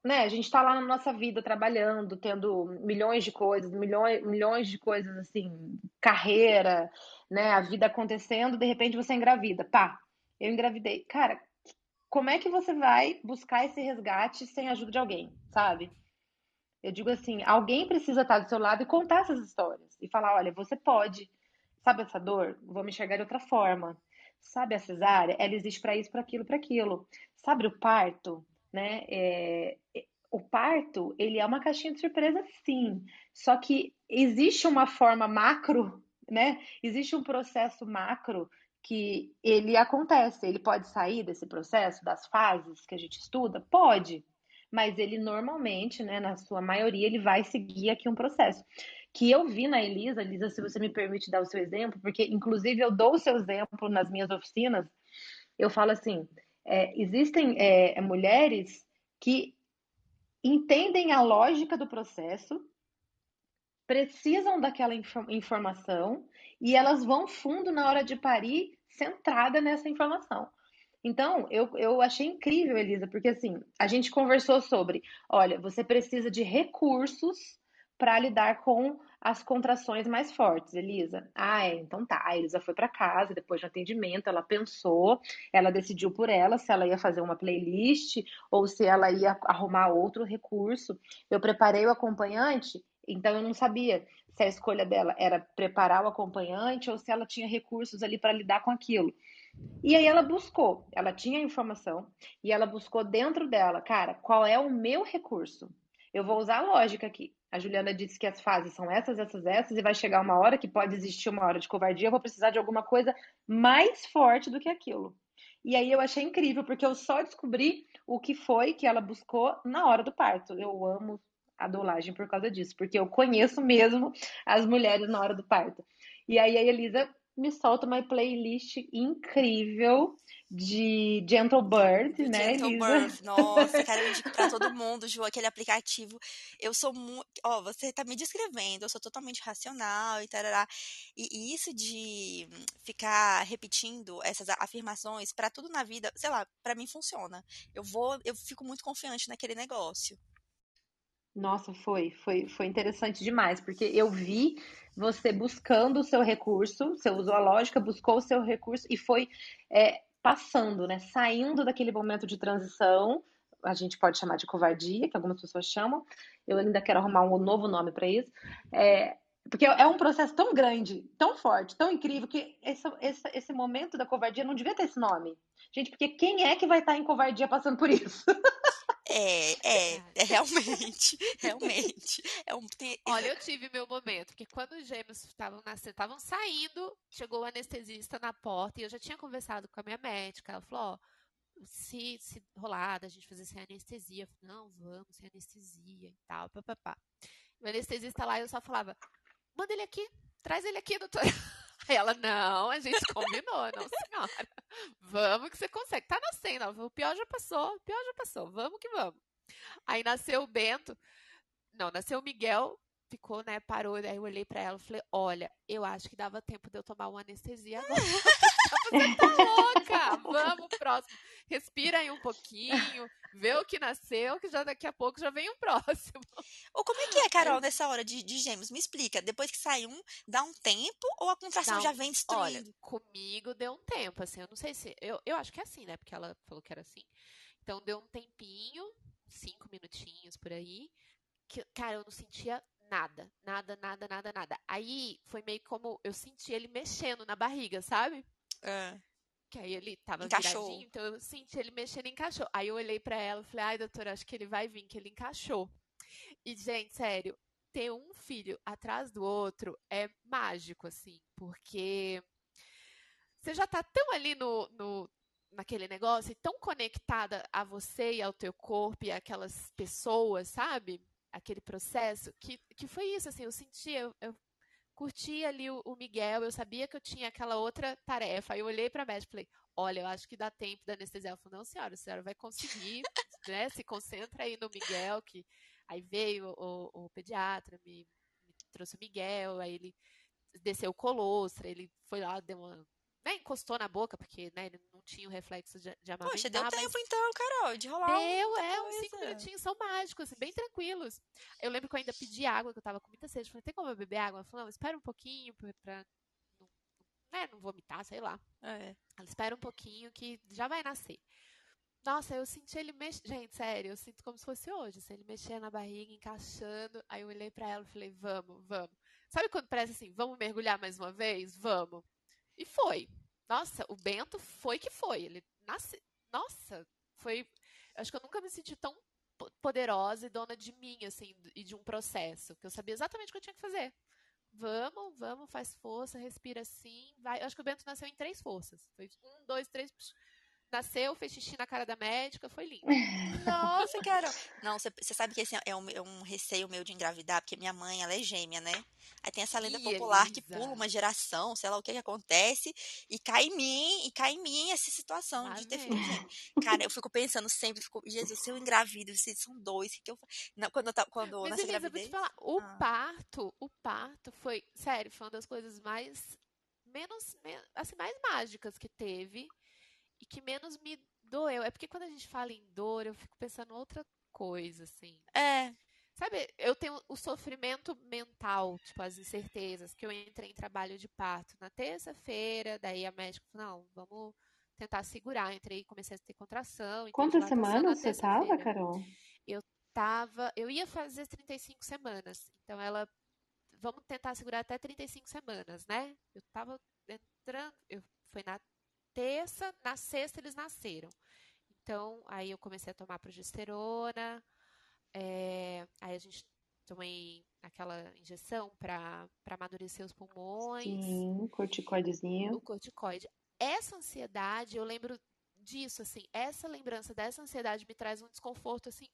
né, a gente está lá na nossa vida trabalhando, tendo milhões de coisas, milhões, milhões de coisas assim, carreira, né, a vida acontecendo, de repente você engravida. Pá, eu engravidei. Cara, como é que você vai buscar esse resgate sem a ajuda de alguém, sabe? Eu digo assim, alguém precisa estar do seu lado e contar essas histórias e falar, olha, você pode. Sabe essa dor? Vou me enxergar de outra forma. Sabe a cesárea? Ela existe para isso, para aquilo, para aquilo. Sabe o parto? né? É, o parto, ele é uma caixinha de surpresa, sim. Só que existe uma forma macro, né? Existe um processo macro que ele acontece. Ele pode sair desse processo, das fases que a gente estuda? Pode. Mas ele normalmente, né, na sua maioria, ele vai seguir aqui um processo. Que eu vi na Elisa, Elisa, se você me permite dar o seu exemplo, porque inclusive eu dou o seu exemplo nas minhas oficinas, eu falo assim, é, existem é, mulheres que entendem a lógica do processo, precisam daquela informação e elas vão fundo na hora de parir, centrada nessa informação. Então, eu, eu achei incrível, Elisa, porque assim, a gente conversou sobre, olha, você precisa de recursos para lidar com as contrações mais fortes, Elisa. Ah, é, então tá. A Elisa foi para casa depois do atendimento, ela pensou, ela decidiu por ela se ela ia fazer uma playlist ou se ela ia arrumar outro recurso. Eu preparei o acompanhante, então eu não sabia se a escolha dela era preparar o acompanhante ou se ela tinha recursos ali para lidar com aquilo. E aí ela buscou, ela tinha informação e ela buscou dentro dela, cara, qual é o meu recurso? Eu vou usar a lógica aqui. A Juliana disse que as fases são essas, essas, essas, e vai chegar uma hora que pode existir uma hora de covardia, eu vou precisar de alguma coisa mais forte do que aquilo. E aí eu achei incrível, porque eu só descobri o que foi que ela buscou na hora do parto. Eu amo a dolagem por causa disso, porque eu conheço mesmo as mulheres na hora do parto. E aí a Elisa me solta uma playlist incrível de Gentle Bird, né, Gentle? Bird, nossa, quero indicar pra todo (laughs) mundo, Ju, aquele aplicativo. Eu sou muito. Ó, você tá me descrevendo, eu sou totalmente racional e tarará. E, e isso de ficar repetindo essas afirmações para tudo na vida, sei lá, para mim funciona. Eu vou, eu fico muito confiante naquele negócio. Nossa, foi, foi, foi interessante demais, porque eu vi você buscando o seu recurso, você usou a lógica, buscou o seu recurso e foi é, passando, né? Saindo daquele momento de transição, a gente pode chamar de covardia, que algumas pessoas chamam. Eu ainda quero arrumar um novo nome para isso. É, porque é um processo tão grande, tão forte, tão incrível, que esse, esse, esse momento da covardia não devia ter esse nome. Gente, porque quem é que vai estar em covardia passando por isso? (laughs) É, é, é realmente, (laughs) realmente. É um, tem... Olha, eu tive meu momento, porque quando os gêmeos estavam nascendo, estavam saindo, chegou o anestesista na porta e eu já tinha conversado com a minha médica. Ela falou: ó, se, se rolar a gente fazer sem anestesia, eu falei, não, vamos, sem anestesia e tal, papapá. O anestesista lá, eu só falava, manda ele aqui, traz ele aqui, doutora. (laughs) Aí ela, não, a gente combinou, não, senhora. Vamos que você consegue. Tá nascendo. Ela falou, o pior já passou, o pior já passou. Vamos que vamos. Aí nasceu o Bento. Não, nasceu o Miguel, ficou, né, parou. Aí eu olhei para ela e falei, olha, eu acho que dava tempo de eu tomar uma anestesia agora. Você tá (laughs) louca? Vamos, próximo. Respira aí um pouquinho, vê o que nasceu, que já daqui a pouco já vem o próximo. Ou como é que é, Carol, (laughs) nessa hora de, de gêmeos? Me explica. Depois que sai um, dá um tempo ou a contração já vem destruindo? Olha, comigo deu um tempo, assim. Eu não sei se. Eu, eu acho que é assim, né? Porque ela falou que era assim. Então deu um tempinho, cinco minutinhos por aí. Que, cara, eu não sentia nada, nada, nada, nada, nada. Aí foi meio como eu senti ele mexendo na barriga, sabe? É. Que aí ele tava encaixou. viradinho, então eu senti ele mexendo e encaixou. Aí eu olhei para ela e falei, ai, doutora, acho que ele vai vir, que ele encaixou. E, gente, sério, ter um filho atrás do outro é mágico, assim, porque você já tá tão ali no, no naquele negócio e tão conectada a você e ao teu corpo e aquelas pessoas, sabe? Aquele processo, que, que foi isso, assim, eu sentia, eu, eu curti ali o, o, Miguel, eu sabia que eu tinha aquela outra tarefa, aí eu olhei pra médica e falei, olha, eu acho que dá tempo da anestesia. Ela falou, não, senhora, a senhora vai conseguir, (laughs) né? Se concentra aí no Miguel, que aí veio o, o pediatra, me, me trouxe o Miguel, aí ele desceu o colostra, ele foi lá, deu uma né, encostou na boca, porque né, ele não tinha o reflexo de, de amamentar. Poxa, deu tempo então, Carol, de rolar Deu, é, uns cinco minutinhos, são mágicos, assim, bem tranquilos. Eu lembro que eu ainda pedi água, que eu tava com muita sede. Falei, tem como eu beber água? Ela falou, não, espera um pouquinho pra, pra não, né, não vomitar, sei lá. É. Ela espera um pouquinho que já vai nascer. Nossa, eu senti ele mexer. Gente, sério, eu sinto como se fosse hoje. Assim, ele mexendo na barriga, encaixando. Aí eu olhei para ela e falei, vamos, vamos. Sabe quando parece assim, vamos mergulhar mais uma vez? Vamos. E foi. Nossa, o Bento foi que foi. Ele nasce. Nossa, foi. Acho que eu nunca me senti tão poderosa e dona de mim, assim, e de um processo. Que eu sabia exatamente o que eu tinha que fazer. Vamos, vamos, faz força, respira assim, vai. Acho que o Bento nasceu em três forças. Foi um, dois, três. Nasceu, fez xixi na cara da médica, foi lindo. (laughs) Nossa, cara. Não, você sabe que esse é um, é um, receio meu de engravidar, porque minha mãe, ela é gêmea, né? Aí tem essa lenda Ih, popular Elisa. que pula uma geração, sei lá o que que acontece, e cai em mim, e cai em mim essa situação ah, de ter filho gêmeo. Cara, eu fico pensando sempre, fico, Jesus, se eu engravido, se são dois, que, que eu não, quando eu, quando Mas, nessa Elisa, gravidez... vou te falar, o ah. parto, o parto foi, sério, foi uma das coisas mais menos, assim, mais mágicas que teve e que menos me doeu. É porque quando a gente fala em dor, eu fico pensando outra coisa, assim. É. Sabe, eu tenho o sofrimento mental, tipo, as incertezas, que eu entrei em trabalho de parto na terça-feira, daí a médica falou, não, vamos tentar segurar. Entrei e comecei a ter contração. Quantas semanas você tava, Carol? Eu tava, eu ia fazer 35 semanas. Então ela, vamos tentar segurar até 35 semanas, né? Eu tava entrando, eu foi na terça, na sexta eles nasceram. Então, aí eu comecei a tomar progesterona, é, aí a gente tomei aquela injeção para amadurecer os pulmões. Sim, corticoidezinho. O corticoide. Essa ansiedade, eu lembro disso, assim, essa lembrança dessa ansiedade me traz um desconforto, assim,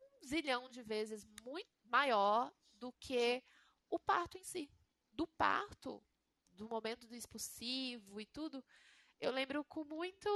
um zilhão de vezes muito maior do que o parto em si. Do parto, do momento do expulsivo e tudo, eu lembro com muito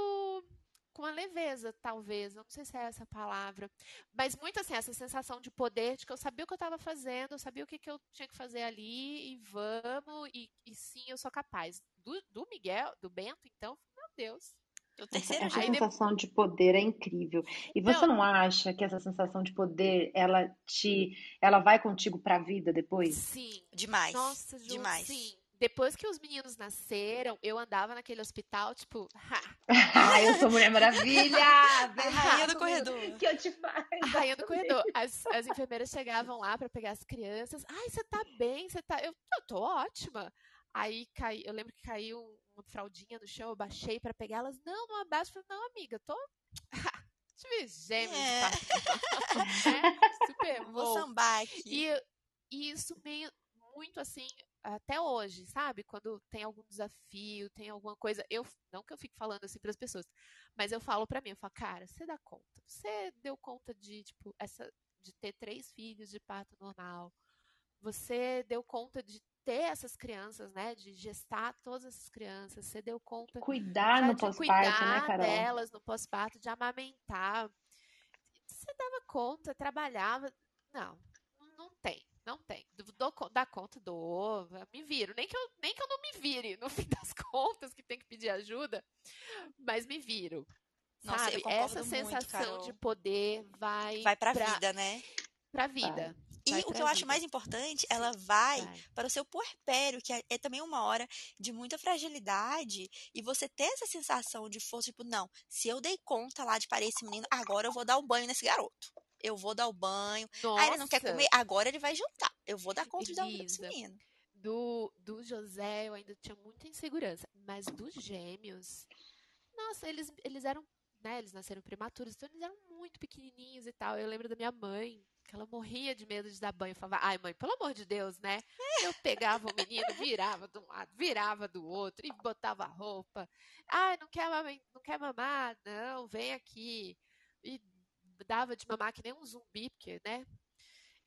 com uma leveza, talvez, não sei se é essa palavra, mas muito assim, essa sensação de poder, de que eu sabia o que eu estava fazendo, eu sabia o que, que eu tinha que fazer ali, e vamos, e, e sim, eu sou capaz. Do, do Miguel, do Bento, então, meu Deus. O terceiro essa, essa sensação de poder é incrível. E você não, não acha que essa sensação de poder, ela te, ela vai contigo para a vida depois? Sim. Demais. Nossa, Ju, demais. Sim depois que os meninos nasceram, eu andava naquele hospital, tipo, ah, (laughs) eu sou Mulher Maravilha! a rainha do corredor. que eu te faço? A rainha do corredor. As, as enfermeiras chegavam lá para pegar as crianças. Ai, você tá bem? Você tá. Eu, eu tô ótima. Aí cai, eu lembro que caiu uma fraldinha no chão, eu baixei para pegar elas. Não, não abaixo. Falei, não, amiga, tô. Tive gêmeos. É. (laughs) é, super bom. Vou sambar aqui. E, e isso meio muito assim, até hoje, sabe? Quando tem algum desafio, tem alguma coisa, eu não que eu fique falando assim para as pessoas, mas eu falo para mim, eu falo, cara, você dá conta. Você deu conta de, tipo, essa de ter três filhos de parto normal. Você deu conta de ter essas crianças, né? De gestar todas essas crianças. Você deu conta cuidar no pós-parto, né, Carol? delas no pós-parto, de amamentar. Você dava conta, trabalhava. Não. Não tem. Dou, dá conta, dou, me viro. Nem que, eu, nem que eu não me vire, no (laughs) fim das contas, que tem que pedir ajuda, mas me viro. Nossa, sabe? Essa sensação muito, de poder vai. Vai pra, pra vida, né? Pra vida. E vai o que eu acho mais importante, ela vai, vai, para o seu puerpério, que é, é, também uma hora de muita fragilidade, e você ter essa sensação de força, tipo, não, se eu dei conta lá de parir esse menino, agora eu vou dar um banho nesse garoto eu vou dar o banho. Nossa. Ah, ele não quer comer, agora ele vai jantar. Eu vou dar conta de dar um menino. do, do José eu ainda tinha muita insegurança. Mas dos gêmeos, nossa, eles, eles eram, né? Eles nasceram prematuros, então eles eram muito pequenininhos e tal. Eu lembro da minha mãe, que ela morria de medo de dar banho. Eu falava, ai mãe, pelo amor de Deus, né? (laughs) Eu pegava o menino, virava de um lado, virava do outro e botava a roupa. Ai, não quer, mamar, não quer mamar? Não, vem aqui. E dava de mamar que nem um zumbi, porque, né?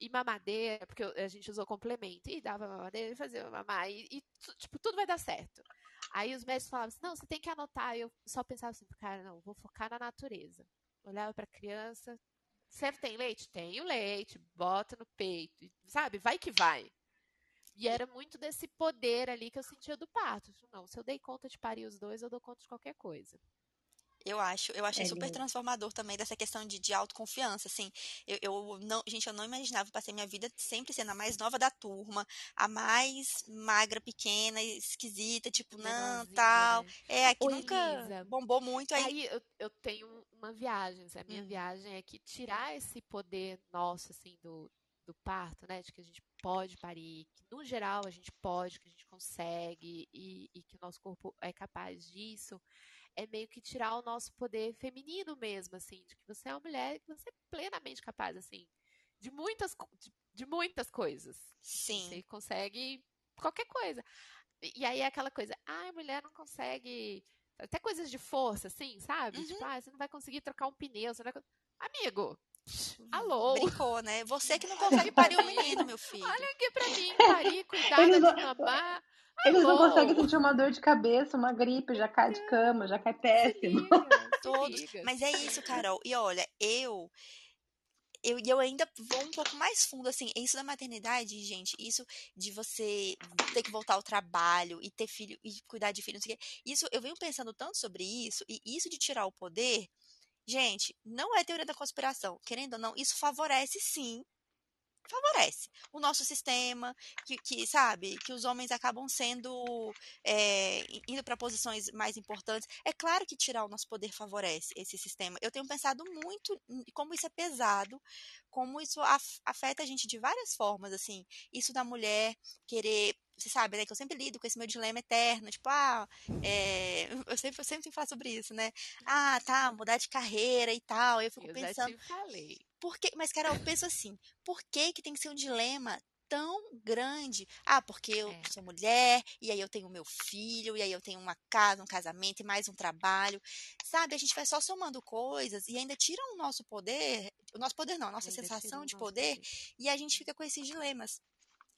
E mamadeira, porque a gente usou complemento. E dava mamadeira fazia mamar. E, e, tipo, tudo vai dar certo. Aí os médicos falavam assim, não, você tem que anotar. Eu só pensava assim, cara, não, vou focar na natureza. Olhava pra criança, você tem leite? Tenho leite, bota no peito, sabe? Vai que vai. E era muito desse poder ali que eu sentia do parto. Não, se eu dei conta de parir os dois, eu dou conta de qualquer coisa. Eu acho, eu achei é super transformador também dessa questão de, de autoconfiança, assim, eu, eu, não, gente, eu não imaginava, eu passei minha vida sempre sendo a mais nova da turma, a mais magra, pequena, esquisita, tipo, não, tal, né? é, aqui nunca Elisa, bombou muito aí. Aí eu, eu tenho uma viagem, a minha hum. viagem é que tirar esse poder nosso, assim, do, do parto, né, de que a gente pode parir, que no geral a gente pode, que a gente consegue e, e que o nosso corpo é capaz disso, é meio que tirar o nosso poder feminino mesmo, assim, de que você é uma mulher que você é plenamente capaz, assim, de muitas, de, de muitas coisas. Sim. Você consegue qualquer coisa. E aí é aquela coisa, ai, ah, mulher não consegue. Até coisas de força, assim, sabe? Uhum. Tipo, ah, você não vai conseguir trocar um pneu. Você não vai... Amigo, Alô? Brincou, né? Você que não consegue parir um menino, meu (laughs) filho. Olha aqui pra mim, parir, cuidar de mamar. Eles não conseguem sentir uma dor de cabeça, uma gripe, já cai de cama, já cai péssimo. (laughs) Todos. Mas é isso, Carol. E olha, eu eu, eu ainda vou um pouco mais fundo, assim, isso da maternidade, gente, isso de você ter que voltar ao trabalho e ter filho e cuidar de filho, não sei o quê, isso, eu venho pensando tanto sobre isso, e isso de tirar o poder, gente, não é teoria da conspiração, querendo ou não, isso favorece sim favorece o nosso sistema, que, que sabe, que os homens acabam sendo é, indo para posições mais importantes. É claro que tirar o nosso poder favorece esse sistema. Eu tenho pensado muito como isso é pesado, como isso afeta a gente de várias formas, assim, isso da mulher querer você sabe, né, que eu sempre lido com esse meu dilema eterno, tipo, ah, é, (laughs) eu sempre, eu sempre tenho que falar sobre isso, né? Ah, tá, mudar de carreira e tal. Eu fico eu pensando. Já te falei. Por que, mas, Carol, eu penso assim, por que, que tem que ser um dilema tão grande. Ah, porque eu é. sou mulher, e aí eu tenho meu filho, e aí eu tenho uma casa, um casamento e mais um trabalho. Sabe, a gente vai só somando coisas e ainda tira o nosso poder, o nosso poder não, a nossa ainda sensação de poder, poder, e a gente fica com esses dilemas.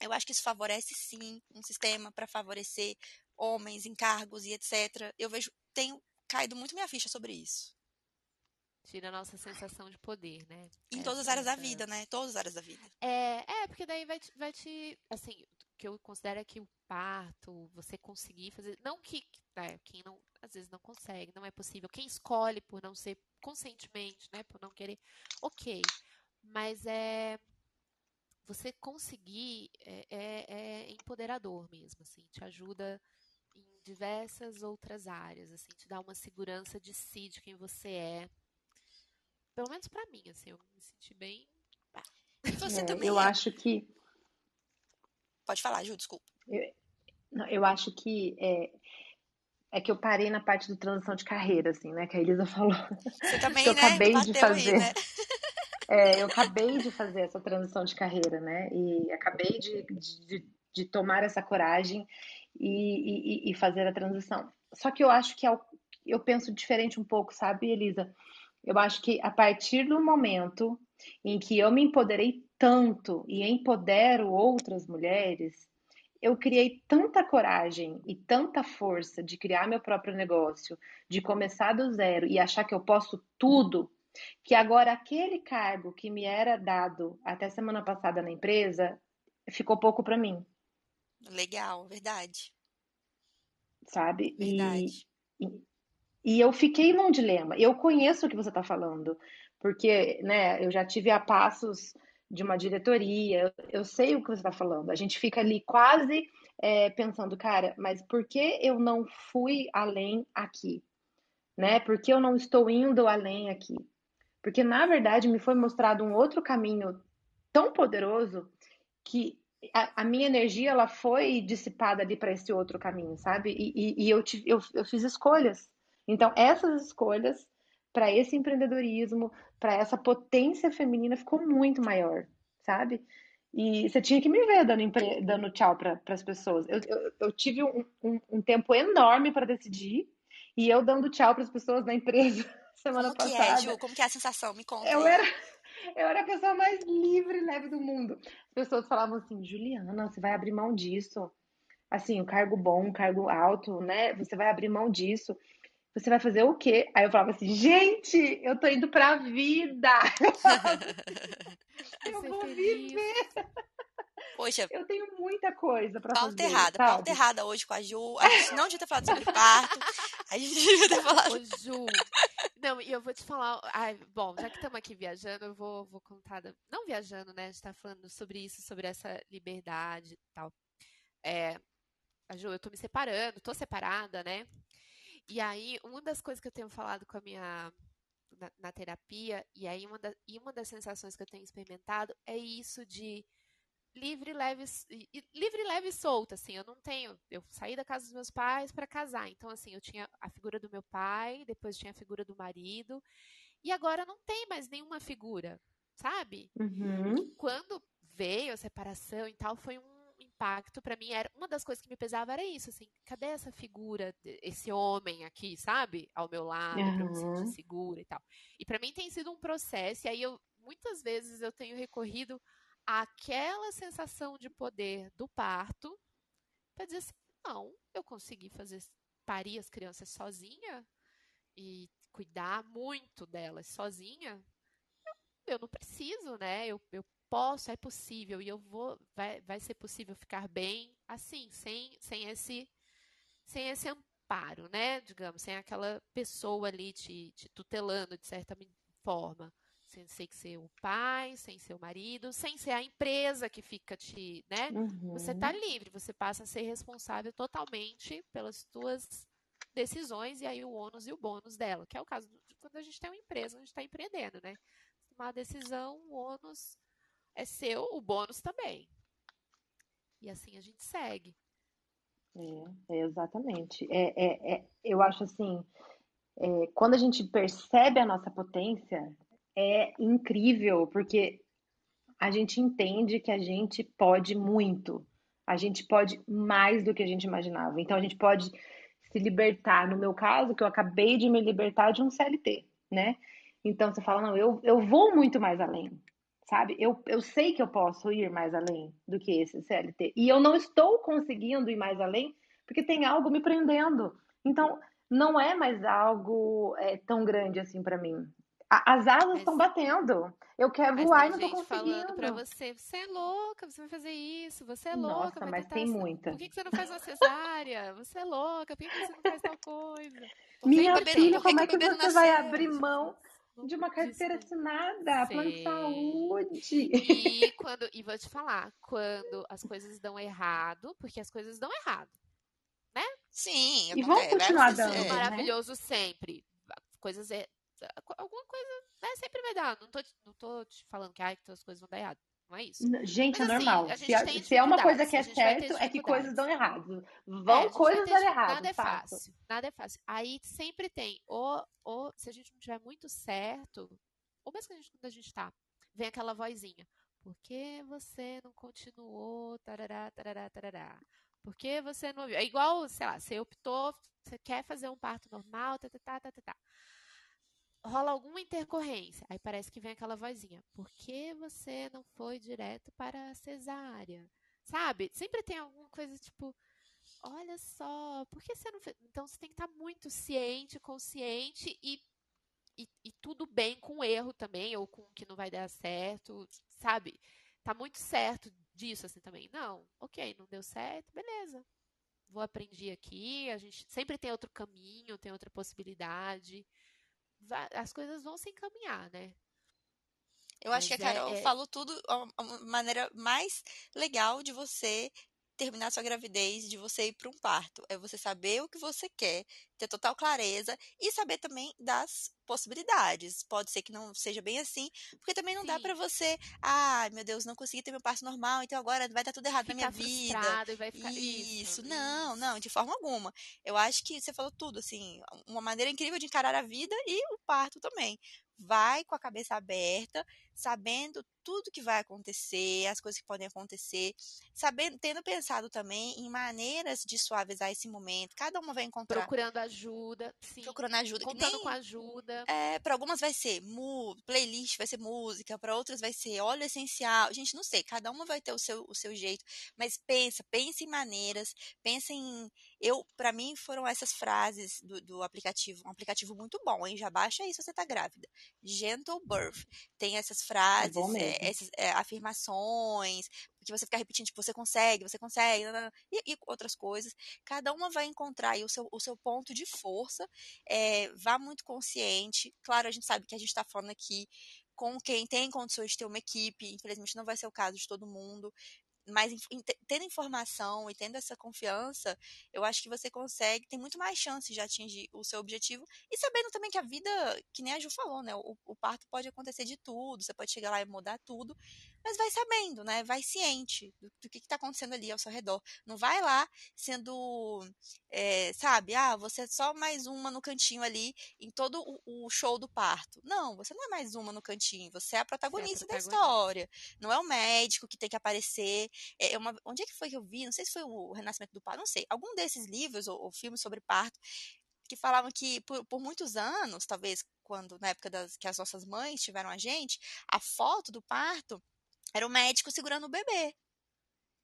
Eu acho que isso favorece sim um sistema para favorecer homens em cargos e etc. Eu vejo, tenho caído muito minha ficha sobre isso. Tira a nossa sensação de poder, né? Em todas as áreas da vida, né? Todas as áreas da vida. É, é porque daí vai te, vai te assim, o que eu considero é que o parto, você conseguir fazer, não que, né, quem não, às vezes não consegue, não é possível, quem escolhe por não ser conscientemente, né, por não querer, ok, mas é você conseguir é, é, é, empoderador mesmo, assim, te ajuda em diversas outras áreas, assim, te dá uma segurança de si, de quem você é. Pelo menos para mim, assim, eu me senti bem. E você é, também. Eu é... acho que. Pode falar, Ju, desculpa. Eu, não, eu acho que é, é que eu parei na parte do transição de carreira, assim, né? Que a Elisa falou. Você também, eu né? acabei Bateu de fazer. Aí, né? É, eu acabei de fazer essa transição de carreira, né? E acabei de, de, de tomar essa coragem e, e, e, fazer a transição. Só que eu acho que é eu penso diferente um pouco, sabe, Elisa? Eu acho que a partir do momento em que eu me empoderei tanto e empodero outras mulheres, eu criei tanta coragem e tanta força de criar meu próprio negócio, de começar do zero e achar que eu posso tudo, que agora aquele cargo que me era dado até semana passada na empresa ficou pouco para mim. Legal, verdade. Sabe? Verdade. E, e, e eu fiquei num dilema. Eu conheço o que você está falando, porque né, eu já tive a passos de uma diretoria, eu, eu sei o que você está falando. A gente fica ali quase é, pensando, cara, mas por que eu não fui além aqui? Né? Por que eu não estou indo além aqui? Porque, na verdade, me foi mostrado um outro caminho tão poderoso que a, a, minha energia ela foi dissipada ali para esse outro caminho, sabe? E, e, e eu, tive, eu, eu fiz escolhas. Então, essas escolhas para esse empreendedorismo, para essa potência feminina ficou muito maior, sabe? E você tinha que me ver dando, dando tchau para as pessoas. Eu, eu, eu tive um, um, um, tempo enorme para decidir e eu dando tchau para as pessoas na empresa (laughs) semana Como passada. Como que é, Ju? Como que é a sensação? Me conta. Eu era, (laughs) eu era a pessoa mais livre e leve do mundo. As pessoas falavam assim, Juliana, você vai abrir mão disso. Assim, o cargo bom, o cargo alto, né? Você vai abrir mão disso você vai fazer o quê? Aí eu falava assim, gente, eu tô indo pra vida. (laughs) Eu, vou viver. Poxa. Eu tenho muita coisa pra pauta fazer. Errada, sabe? pauta errada hoje com a Ju. A gente não devia ter falado sobre parto. A gente devia ter (laughs) falado. Ô, Ju. Não, e eu vou te falar. Ai, bom, já que estamos aqui viajando, eu vou, vou contar. Da... Não viajando, né? A gente tá falando sobre isso, sobre essa liberdade e tal. É, a Ju, eu tô me separando, tô separada, né? E aí, uma das coisas que eu tenho falado com a minha. Na, na terapia, e aí uma, da, e uma das sensações que eu tenho experimentado é isso de livre, leve, livre, leve e solta, assim, eu não tenho, eu saí da casa dos meus pais para casar, então assim, eu tinha a figura do meu pai, depois tinha a figura do marido, e agora não tem mais nenhuma figura, sabe? Uhum. Quando veio a separação e tal, foi um impacto para mim era uma das coisas que me pesava era isso, assim, cadê essa figura, esse homem aqui, sabe, ao meu lado, uhum. para me sentir segura e tal. E para mim tem sido um processo, e aí eu muitas vezes eu tenho recorrido àquela sensação de poder do parto para dizer assim, não, eu consegui fazer parir as crianças sozinha e cuidar muito delas sozinha. Eu, não preciso, né? Eu, eu posso, é possível e eu vou, vai, vai ser possível ficar bem assim, sem, sem esse, sem esse amparo, né? Digamos, sem aquela pessoa ali te, te tutelando de certa forma, sem ser que ser o pai, sem ser o marido, sem ser a empresa que fica te, né? Uhum. Você está livre, você passa a ser responsável totalmente pelas suas decisões e aí o ônus e o bônus dela, que é o caso de quando a gente tem uma empresa, a gente está empreendendo, né? Uma decisão, o ônus é seu, o bônus também. E assim a gente segue. É, exatamente. É, é, é, eu acho assim, é, quando a gente percebe a nossa potência, é incrível, porque a gente entende que a gente pode muito. A gente pode mais do que a gente imaginava. Então a gente pode se libertar. No meu caso, que eu acabei de me libertar de um CLT, né? Então você fala, não, eu, eu vou muito mais além sabe? Eu, eu sei que eu posso ir mais além do que esse CLT. E eu não estou conseguindo ir mais além porque tem algo me prendendo. Então, não é mais algo é, tão grande assim para mim. as asas estão batendo. Eu quero voar e não tô conseguindo. falando pra você, você é louca, você vai fazer isso, você é louca. Nossa, mas tem essa... muita. Por que, você não faz uma cesárea? Você é louca, por que, você não faz tal coisa? Minha filha, como é que você vai abrir mão de uma carteira assinada, plano de saúde. E (laughs) quando e vou te falar, quando as coisas dão errado, porque as coisas dão errado, né? Sim, e vão continuar dando, é maravilhoso né? sempre. Coisas é alguma coisa, né, sempre vai dar. Não tô, não tô te falando que, ai, que as coisas vão dar errado. Não é isso. Gente, Mas, é assim, normal. se, se é uma coisa que é certo, é que coisas dão errado. Vão é, coisas dar errado. Nada é fácil. Nada é fácil. Aí sempre tem, ou, ou se a gente não tiver muito certo, ou mesmo que a gente, quando a gente tá, vem aquela vozinha. Por que você não continuou? Tarará, tarará, tarará. Por que você não. É igual, sei lá, você optou, você quer fazer um parto normal, tá, tá, tá, tá, tá. tá rola alguma intercorrência. Aí parece que vem aquela vozinha. Por que você não foi direto para a cesárea? Sabe? Sempre tem alguma coisa tipo. Olha só, por que você não fez? Então você tem que estar muito ciente, consciente e, e, e tudo bem com o erro também, ou com o que não vai dar certo, sabe? Tá muito certo disso assim também. Não, ok, não deu certo, beleza. Vou aprender aqui, a gente sempre tem outro caminho, tem outra possibilidade as coisas vão se encaminhar, né? Eu acho Mas que a Carol é, é... falou tudo, a maneira mais legal de você terminar sua gravidez, de você ir para um parto. É você saber o que você quer, ter total clareza e saber também das possibilidades. Pode ser que não seja bem assim, porque também não Sim. dá para você, ai, ah, meu Deus, não consegui ter meu parto normal, então agora vai dar tudo errado na minha vida. E vai ficar isso, isso. Não, não, de forma alguma. Eu acho que você falou tudo, assim, uma maneira incrível de encarar a vida e o parto também vai com a cabeça aberta, sabendo tudo que vai acontecer, as coisas que podem acontecer, sabendo, tendo pensado também em maneiras de suavizar esse momento. Cada uma vai encontrar procurando ajuda, sim. procurando ajuda, contando nem, com ajuda. É, para algumas vai ser mu, playlist, vai ser música, para outras vai ser óleo essencial. Gente, não sei, cada uma vai ter o seu o seu jeito, mas pensa, pensa em maneiras, pensa em eu, para mim foram essas frases do, do aplicativo, um aplicativo muito bom, hein? Já baixa aí se você tá grávida. Gentle Birth. Tem essas frases, é, essas é, afirmações, que você fica repetindo, tipo, você consegue, você consegue, e, e, outras coisas. Cada uma vai encontrar aí o seu, o seu ponto de força. É, vá muito consciente. Claro, a gente sabe que a gente está falando aqui com quem tem condições de ter uma equipe, infelizmente não vai ser o caso de todo mundo mas tendo informação e tendo essa confiança, eu acho que você consegue, tem muito mais chance de atingir o seu objetivo e sabendo também que a vida, que nem a Ju falou, né? O, o parto pode acontecer de tudo, você pode chegar lá e mudar tudo, mas vai sabendo, né? Vai ciente do, do que está acontecendo ali ao seu redor. Não vai lá sendo, é, sabe, ah, você é só mais uma no cantinho ali em todo o, o, show do parto. Não, você não é mais uma no cantinho, você é a protagonista, é a protagonista. da história. Não é o médico que tem que aparecer é, é uma, onde é que foi que eu vi? Não sei se foi o Renascimento do Parto, não sei. Algum desses livros ou, ou filmes sobre parto que falavam que por, por, muitos anos, talvez quando na época das, que as nossas mães tiveram a gente, a foto do parto era o médico segurando o bebê.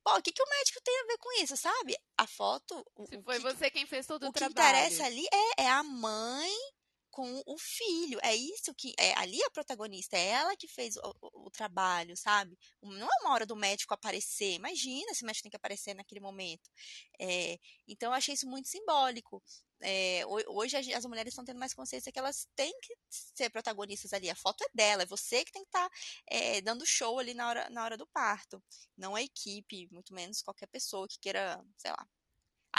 Pô, o que, que o médico tem a ver com isso, sabe? A foto. Se foi que, você quem fez todo o, o trabalho. O que interessa ali é, é a mãe com o filho. É isso que. É, ali a protagonista, é ela que fez o, o, o, trabalho, sabe? Não é uma hora do médico aparecer. Imagina se o médico tem que aparecer naquele momento. É, então eu achei isso muito simbólico. É, hoje as mulheres estão tendo mais consciência que elas têm que ser protagonistas ali. A foto é dela, é você que tem que estar tá, é, dando show ali na hora, na hora do parto. Não a equipe, muito menos qualquer pessoa que queira, sei lá,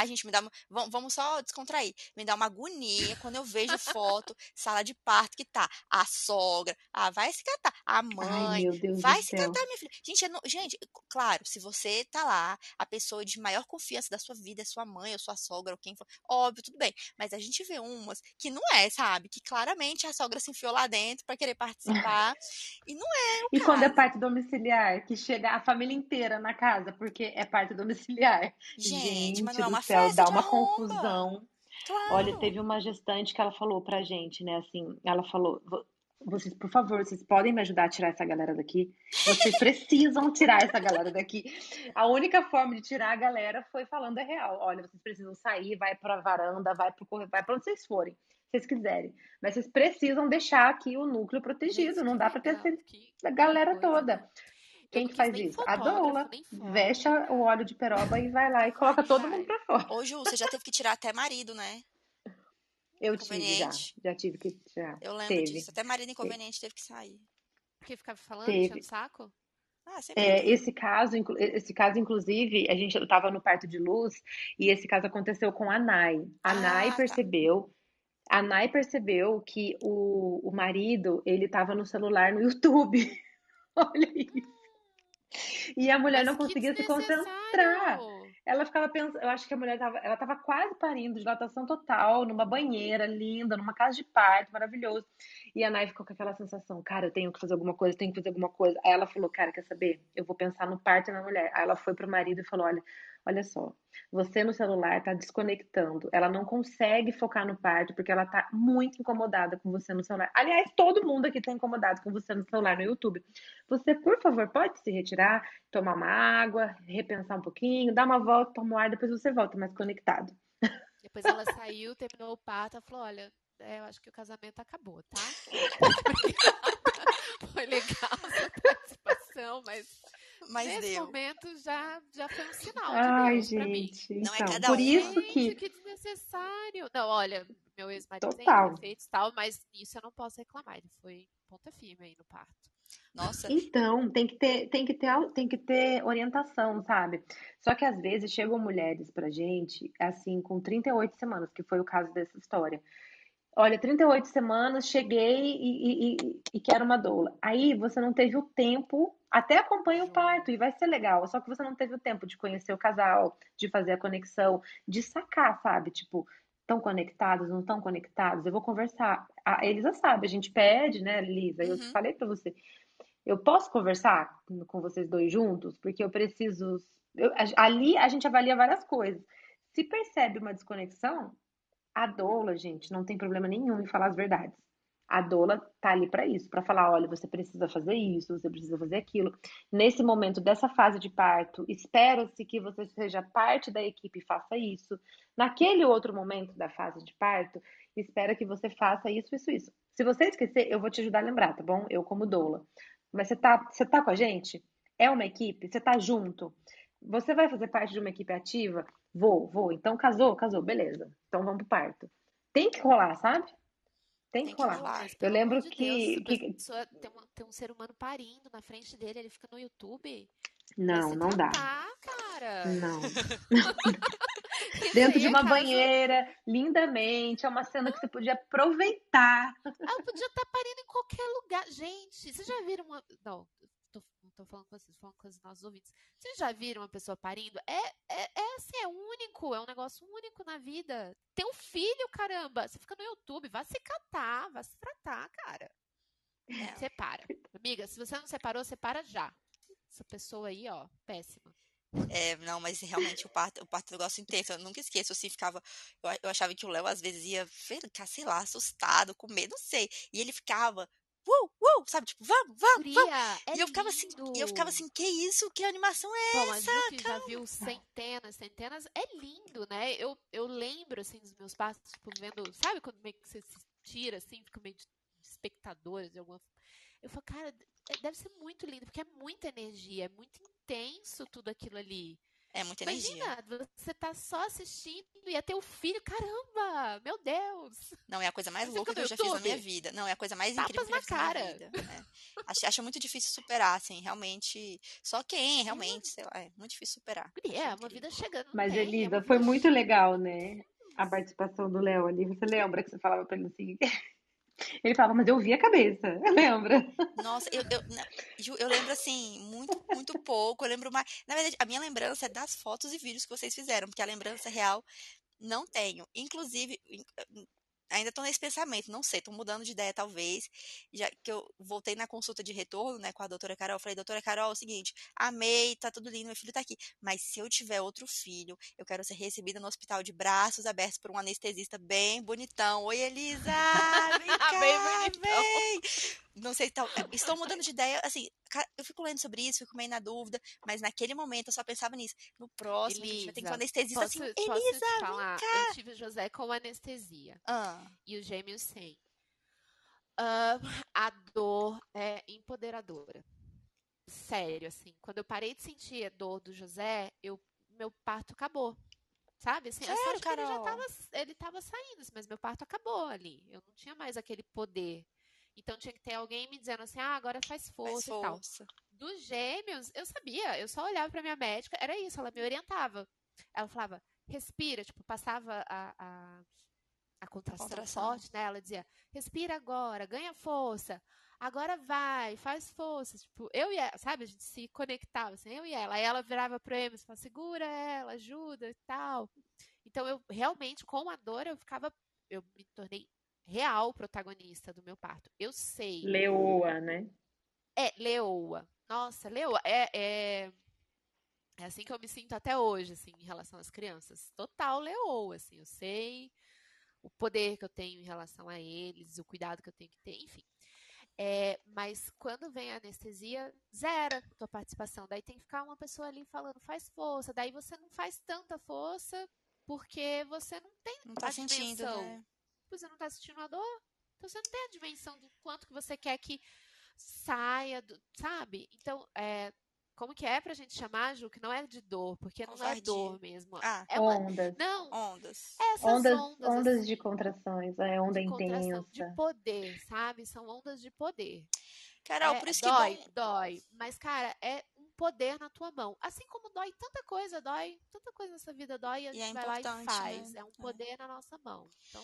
Ai, gente, me dá uma... Vamos só descontrair. Me dá uma agonia quando eu vejo foto, sala de parto que tá a sogra. Ah, vai se catar. A mãe. Ai, vai se catar, minha filha. Gente, não... gente, claro, se você tá lá, a pessoa de maior confiança da sua vida é sua mãe ou sua sogra ou quem for. Óbvio, tudo bem. Mas a gente vê umas que não é, sabe? Que claramente a sogra se enfiou lá dentro para querer participar. e não é. e quando é parte domiciliar, que chega a família inteira na casa, porque é parte domiciliar. Gente, gente mas não é uma céu, dá uma confusão. Claro. Olha, teve uma gestante que ela falou pra gente, né, assim, ela falou, vocês, por favor, vocês podem me ajudar a tirar essa galera daqui? Vocês (laughs) precisam tirar essa galera daqui. A única forma de tirar a galera foi falando a real. Olha, vocês precisam sair, vai pra varanda, vai pro corredor, vai pra onde vocês forem, se vocês quiserem. Mas vocês precisam deixar aqui o núcleo protegido, não dá para ter a galera toda. Quem que faz isso? A doula. Veste o óleo de peroba e vai lá e coloca todo mundo pra fora. Ô, Ju, você já teve que tirar até marido, né? Eu tive já. Já tive que tirar. Eu lembro teve. disso. Até marido inconveniente teve, teve que sair. Porque ficava falando, teve. enchendo saco? Ah, é, esse caso, esse caso, inclusive, a gente estava no parto de luz e esse caso aconteceu com a Nai. A ah, Nai tá. percebeu, tá. a Nai percebeu que o, o marido ele estava no celular no YouTube. (laughs) Olha isso. E a mulher Mas não conseguia se concentrar. Ela ficava pensando, eu acho que a mulher tava, ela tava quase parindo, dilatação total, numa banheira linda, numa casa de parto, maravilhoso. E a Nai ficou com aquela sensação, cara, eu tenho que fazer alguma coisa, tenho que fazer alguma coisa. Aí ela falou, cara, quer saber? Eu vou pensar no parto na mulher. Aí ela foi pro marido e falou, olha, Olha só, você no celular está desconectando. Ela não consegue focar no parto porque ela está muito incomodada com você no celular. Aliás, todo mundo aqui está incomodado com você no celular no YouTube. Você, por favor, pode se retirar, tomar uma água, repensar um pouquinho, dar uma volta, tomar um ar, depois você volta mais conectado. Depois ela saiu, terminou o parto, ela falou: olha, é, eu acho que o casamento acabou, tá? (laughs) Foi legal a participação, mas mas Nesse deu. momento já, já foi um sinal Ai, de Deus gente, Não então, é cada por um. isso que... Gente, que desnecessário. Não, olha, meu ex-marido tem defeitos e tal, mas isso eu não posso reclamar. Ele foi ponta firme aí no parto. Nossa. Então, tem que ter, tem que ter, tem que ter orientação, sabe? Só que às vezes chegam mulheres pra gente, assim, com 38 semanas, que foi o caso dessa história. Olha, 38 semanas, cheguei e, e, e, quero uma doula. Aí você não teve o tempo, até acompanha o parto e vai ser legal, só que você não teve o tempo de conhecer o casal, de fazer a conexão, de sacar, sabe? Tipo, estão conectados, não estão conectados? Eu vou conversar. A Elisa sabe, a gente pede, né, Lisa? Eu uhum. falei para você. Eu posso conversar com vocês dois juntos? Porque eu preciso. Eu, ali a gente avalia várias coisas. Se percebe uma desconexão, a doula, gente, não tem problema nenhum em falar as verdades. A doula tá ali para isso, para falar, olha, você precisa fazer isso, você precisa fazer aquilo. Nesse momento dessa fase de parto, espero-se que você seja parte da equipe e faça isso. Naquele outro momento da fase de parto, espero que você faça isso, isso, isso. Se você esquecer, eu vou te ajudar a lembrar, tá bom? Eu como doula. Mas você tá, você tá com a gente? É uma equipe? Você tá junto? Você vai fazer parte de uma equipe ativa? Vou, vou. Então casou, casou, beleza. Então vamos pro parto. Tem que rolar, sabe? Tem, que rolar. rolar. Eu lembro de que. Deus, que... Pessoa, tem, um, tem um ser humano parindo na frente dele, ele fica no YouTube. Não, não dá. cara. Não. (laughs) Dentro de uma banheira, lindamente. É uma cena que você podia aproveitar. Ela podia estar parindo em qualquer lugar. Gente, vocês já viram uma. Não, tô falando com vocês, falando com os nossos ouvintes. Vocês já viram uma pessoa parindo? É, é, é assim, é único, é um negócio único na vida. Tem um filho, caramba. Você fica no YouTube, vai se catar, vai se tratar, cara. É. Separa. Amiga, se você não separou, separa já. Essa pessoa aí, ó, péssima. É, não, mas realmente o parto, o parto é um negócio intenso. Eu nunca esqueço, assim, ficava. Eu, eu achava que o Léo às vezes ia ficar, sei lá, assustado, com medo, não sei. E ele ficava uh, uh, sabe? Tipo, vamos, vamos, vamos. É e eu ficava assim, e eu ficava assim, que isso? Que animação é Bom, essa? Bom, já viu centenas, centenas, é lindo, né? Eu, eu lembro, assim, dos meus passos, tipo, vendo, sabe quando meio que você se tira, assim, fica meio de espectadores de alguma Eu falo, cara, é, deve ser muito lindo, porque é muita energia, é muito intenso tudo aquilo ali. É muita Imagina, energia. você tá só assistindo e até o filho, caramba, meu Deus. Não, é a coisa mais você louca que eu já fiz na minha vida. Não, é a coisa mais Tapas incrível que eu já fiz cara. na minha vida. É. Acho, acho, muito difícil superar, assim, realmente. Só quem, realmente, sei lá, é muito difícil superar. É, uma vida chegando. Mas, tem, Elisa, é foi muito legal, né? A participação do Léo ali. Você lembra que você falava pra ele assim? Ele falava, mas eu vi a cabeça, (laughs) lembra? Nossa, eu, eu, eu lembro assim, muito, muito pouco. Eu lembro mais. Na verdade, a minha lembrança é das fotos e vídeos que vocês fizeram, porque a lembrança real não tenho. Inclusive, ainda estou nesse pensamento, não sei, estou mudando de ideia talvez, já que eu voltei na consulta de retorno, né, com a doutora Carol, falei, doutora Carol, é o seguinte, amei, tá tudo lindo, meu filho tá aqui, mas se eu tiver outro filho, eu quero ser recebida no hospital de braços abertos por um anestesista bem bonitão. Oi, Elisa! Vem (laughs) cá, bem bonitão. Vem! Não sei, tal, é, estou mudando de ideia, assim, eu fico lendo sobre isso, fico meio na dúvida, mas naquele momento eu só pensava nisso. No próximo, Elisa, a gente vai ter que ter um anestesista assim, posso, assim, Elisa, posso te falar? Eu tive José com anestesia. Ah. E o gêmeos sem. Uh, a dor é empoderadora. Sério, assim. Quando eu parei de sentir a dor do José, eu, meu parto acabou. Sabe? Assim, Sério, eu Carol? ele já tava, ele tava saindo, mas meu parto acabou ali. Eu não tinha mais aquele poder então tinha que ter alguém me dizendo assim, ah, agora faz força, faz força. e tal. Dos gêmeos, eu sabia, eu só olhava pra minha médica, era isso, ela me orientava. Ela falava, respira, tipo, passava a, a, a contração, contração. forte, né? Ela dizia, respira agora, ganha força, agora vai, faz força. Tipo, eu e ela, sabe, a gente se conectava, assim, eu e ela. Aí ela virava pro Emerson e falava, segura ela, ajuda e tal. Então eu realmente, com a dor, eu ficava, eu me tornei real protagonista do meu parto. Eu sei. Leoa, né? É, leoa. Nossa, leoa. É, é, é assim que eu me sinto até hoje, assim, em relação às crianças. Total leoa, assim. Eu sei o poder que eu tenho em relação a eles, o cuidado que eu tenho que ter, enfim. É, mas quando vem a anestesia, zera tua participação. Daí tem que ficar uma pessoa ali falando, faz força. Daí você não faz tanta força porque você não tem não tá sentindo, né? você não está sentindo a dor. Então você não tem a dimensão do quanto que você quer que saia, do, sabe? Então, é, como que é pra gente chamar, Ju, que não é de dor, porque não Covardia. é dor mesmo. Ah, é uma... Ondas. Não, ondas. essas Ondas, ondas, ondas assim, de contrações, é onda de contração, de intensa. poder, sabe? São ondas de poder. Carol, É, por isso que dói, dói. Mas, cara, é um poder na tua mão. Assim como dói tanta coisa, dói, tanta coisa nessa vida dói, e a E é gente vai lá e faz. né? É um É. poder na nossa mão. Então,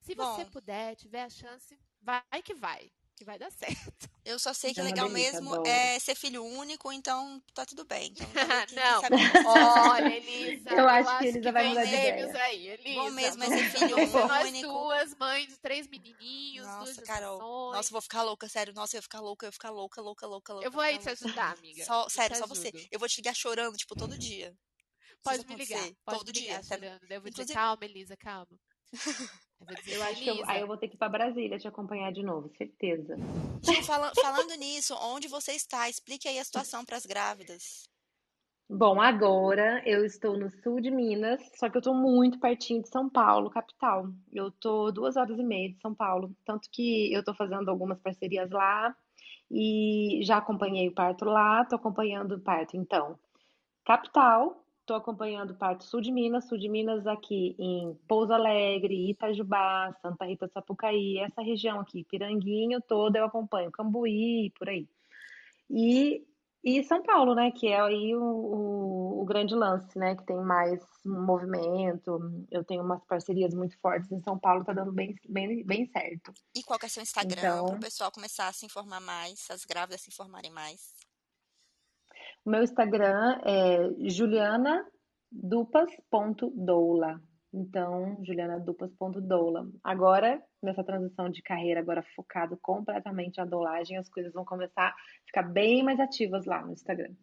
se você Bom. puder, tiver a chance, vai que vai. Que vai dar certo. (laughs) Eu só sei que É legal delícia, mesmo adoro. é ser filho único, então tá tudo bem. Então, (laughs) quem Não. (laughs) Olha, Elisa. Eu acho que Elisa vai vem mudar de gêmeos ideia. aí, Elisa. Bom mesmo é ser filho ser nós único. duas, mães de três menininhos, duas Nossa, Carol. Nossa, eu vou ficar louca, sério. Nossa, eu vou ficar louca, eu vou ficar louca, louca, louca, louca. Eu vou aí te ajudar, amiga. Só, Eu sério, só você. Eu vou te ligar chorando, tipo, todo dia. Pode me ligar. Pode todo me ligar dia. sabe? chorando. Eu vou dizer, Inclusive- calma, Elisa, calma. Eu acho que eu, aí eu vou ter que ir pra Brasília te acompanhar de novo, certeza. Ju, fala- falando nisso, onde você está? Explique aí a situação para as grávidas. Bom, agora eu estou no sul de Minas, só que eu tô muito pertinho de São Paulo, capital. Eu tô duas horas e meia de São Paulo, tanto que eu tô fazendo algumas parcerias lá e já acompanhei o parto lá, tô acompanhando o parto, então, capital, tô acompanhando o parto sul de Minas, sul de Minas aqui em Pouso Alegre, Itajubá, Santa Rita Sapucaí, essa região aqui, Piranguinho toda eu acompanho, Cambuí, por aí. E e São Paulo, né, que é aí o, o, o grande lance, né, que tem mais movimento. Eu tenho umas parcerias muito fortes em São Paulo, tá dando bem, bem, bem certo. E qual que é seu Instagram Então- para o pessoal começar a se informar mais, as grávidas se informarem mais? O meu Instagram é julianadupas.doula. Então, julianadupas.doula. Agora, nessa transição de carreira, agora focado completamente na doulagem, as coisas vão começar a ficar bem mais ativas lá no Instagram.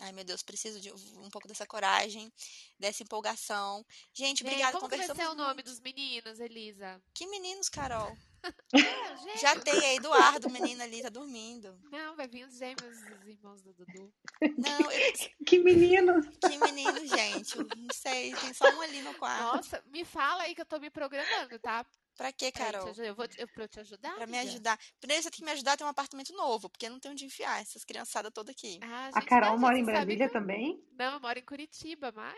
Ai, meu Deus, preciso de um pouco dessa coragem, dessa empolgação. Gente, obrigada, como que vai conversamos ser o nome dos meninos, Elisa? Que meninos, Carol? (laughs) É, gente. Já tem aí Eduardo, o menino ali, tá dormindo. Não, vai vir os gêmeos, os irmãos do Dudu. Não, eu- (laughs) Que meninos! que menino, gente? Eu não sei, tem só um ali no quarto. Nossa, me fala aí que eu tô me programando, tá? Pra quê, Pra, Carol? ajudar. eu vou, eu, pra eu te ajudar? Pra me ajudar. Primeiro você tem que me ajudar a ter um apartamento novo, porque não tem onde enfiar essas criançadas todas aqui. Ah, A gente, Carol não, mora em Brasília que também? Não, eu moro em Curitiba, mas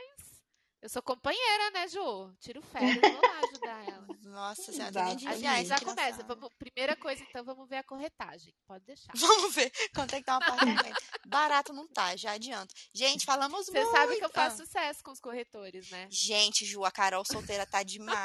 eu sou companheira, né, Ju? Tiro (laughs) férias, vou lá ajudar ela. Nossa senhora, tem nem de Exato. A enfiar gente já começa. Vamos, primeira coisa, então, vamos ver a corretagem. Pode deixar. Vamos ver quanto é que tá um apartamento. Barato não tá, já adianto. Gente, falamos Você muito. sabe que eu Ah. faço sucesso com os corretores, né? Gente, Ju, a Carol solteira tá demais.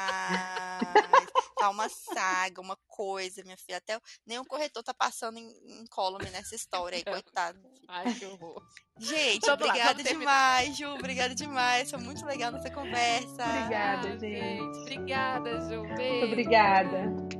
Tá uma saga, uma coisa, minha filha. Até o corretor tá passando em, em column nessa história aí, coitado. Ai, que horror. Gente, Vamos lá, obrigada terminar. demais, Ju. Obrigada demais. Foi muito legal nossa conversa. Obrigada, Ah, gente. Obrigada, Ju. Beijo. Muito obrigada.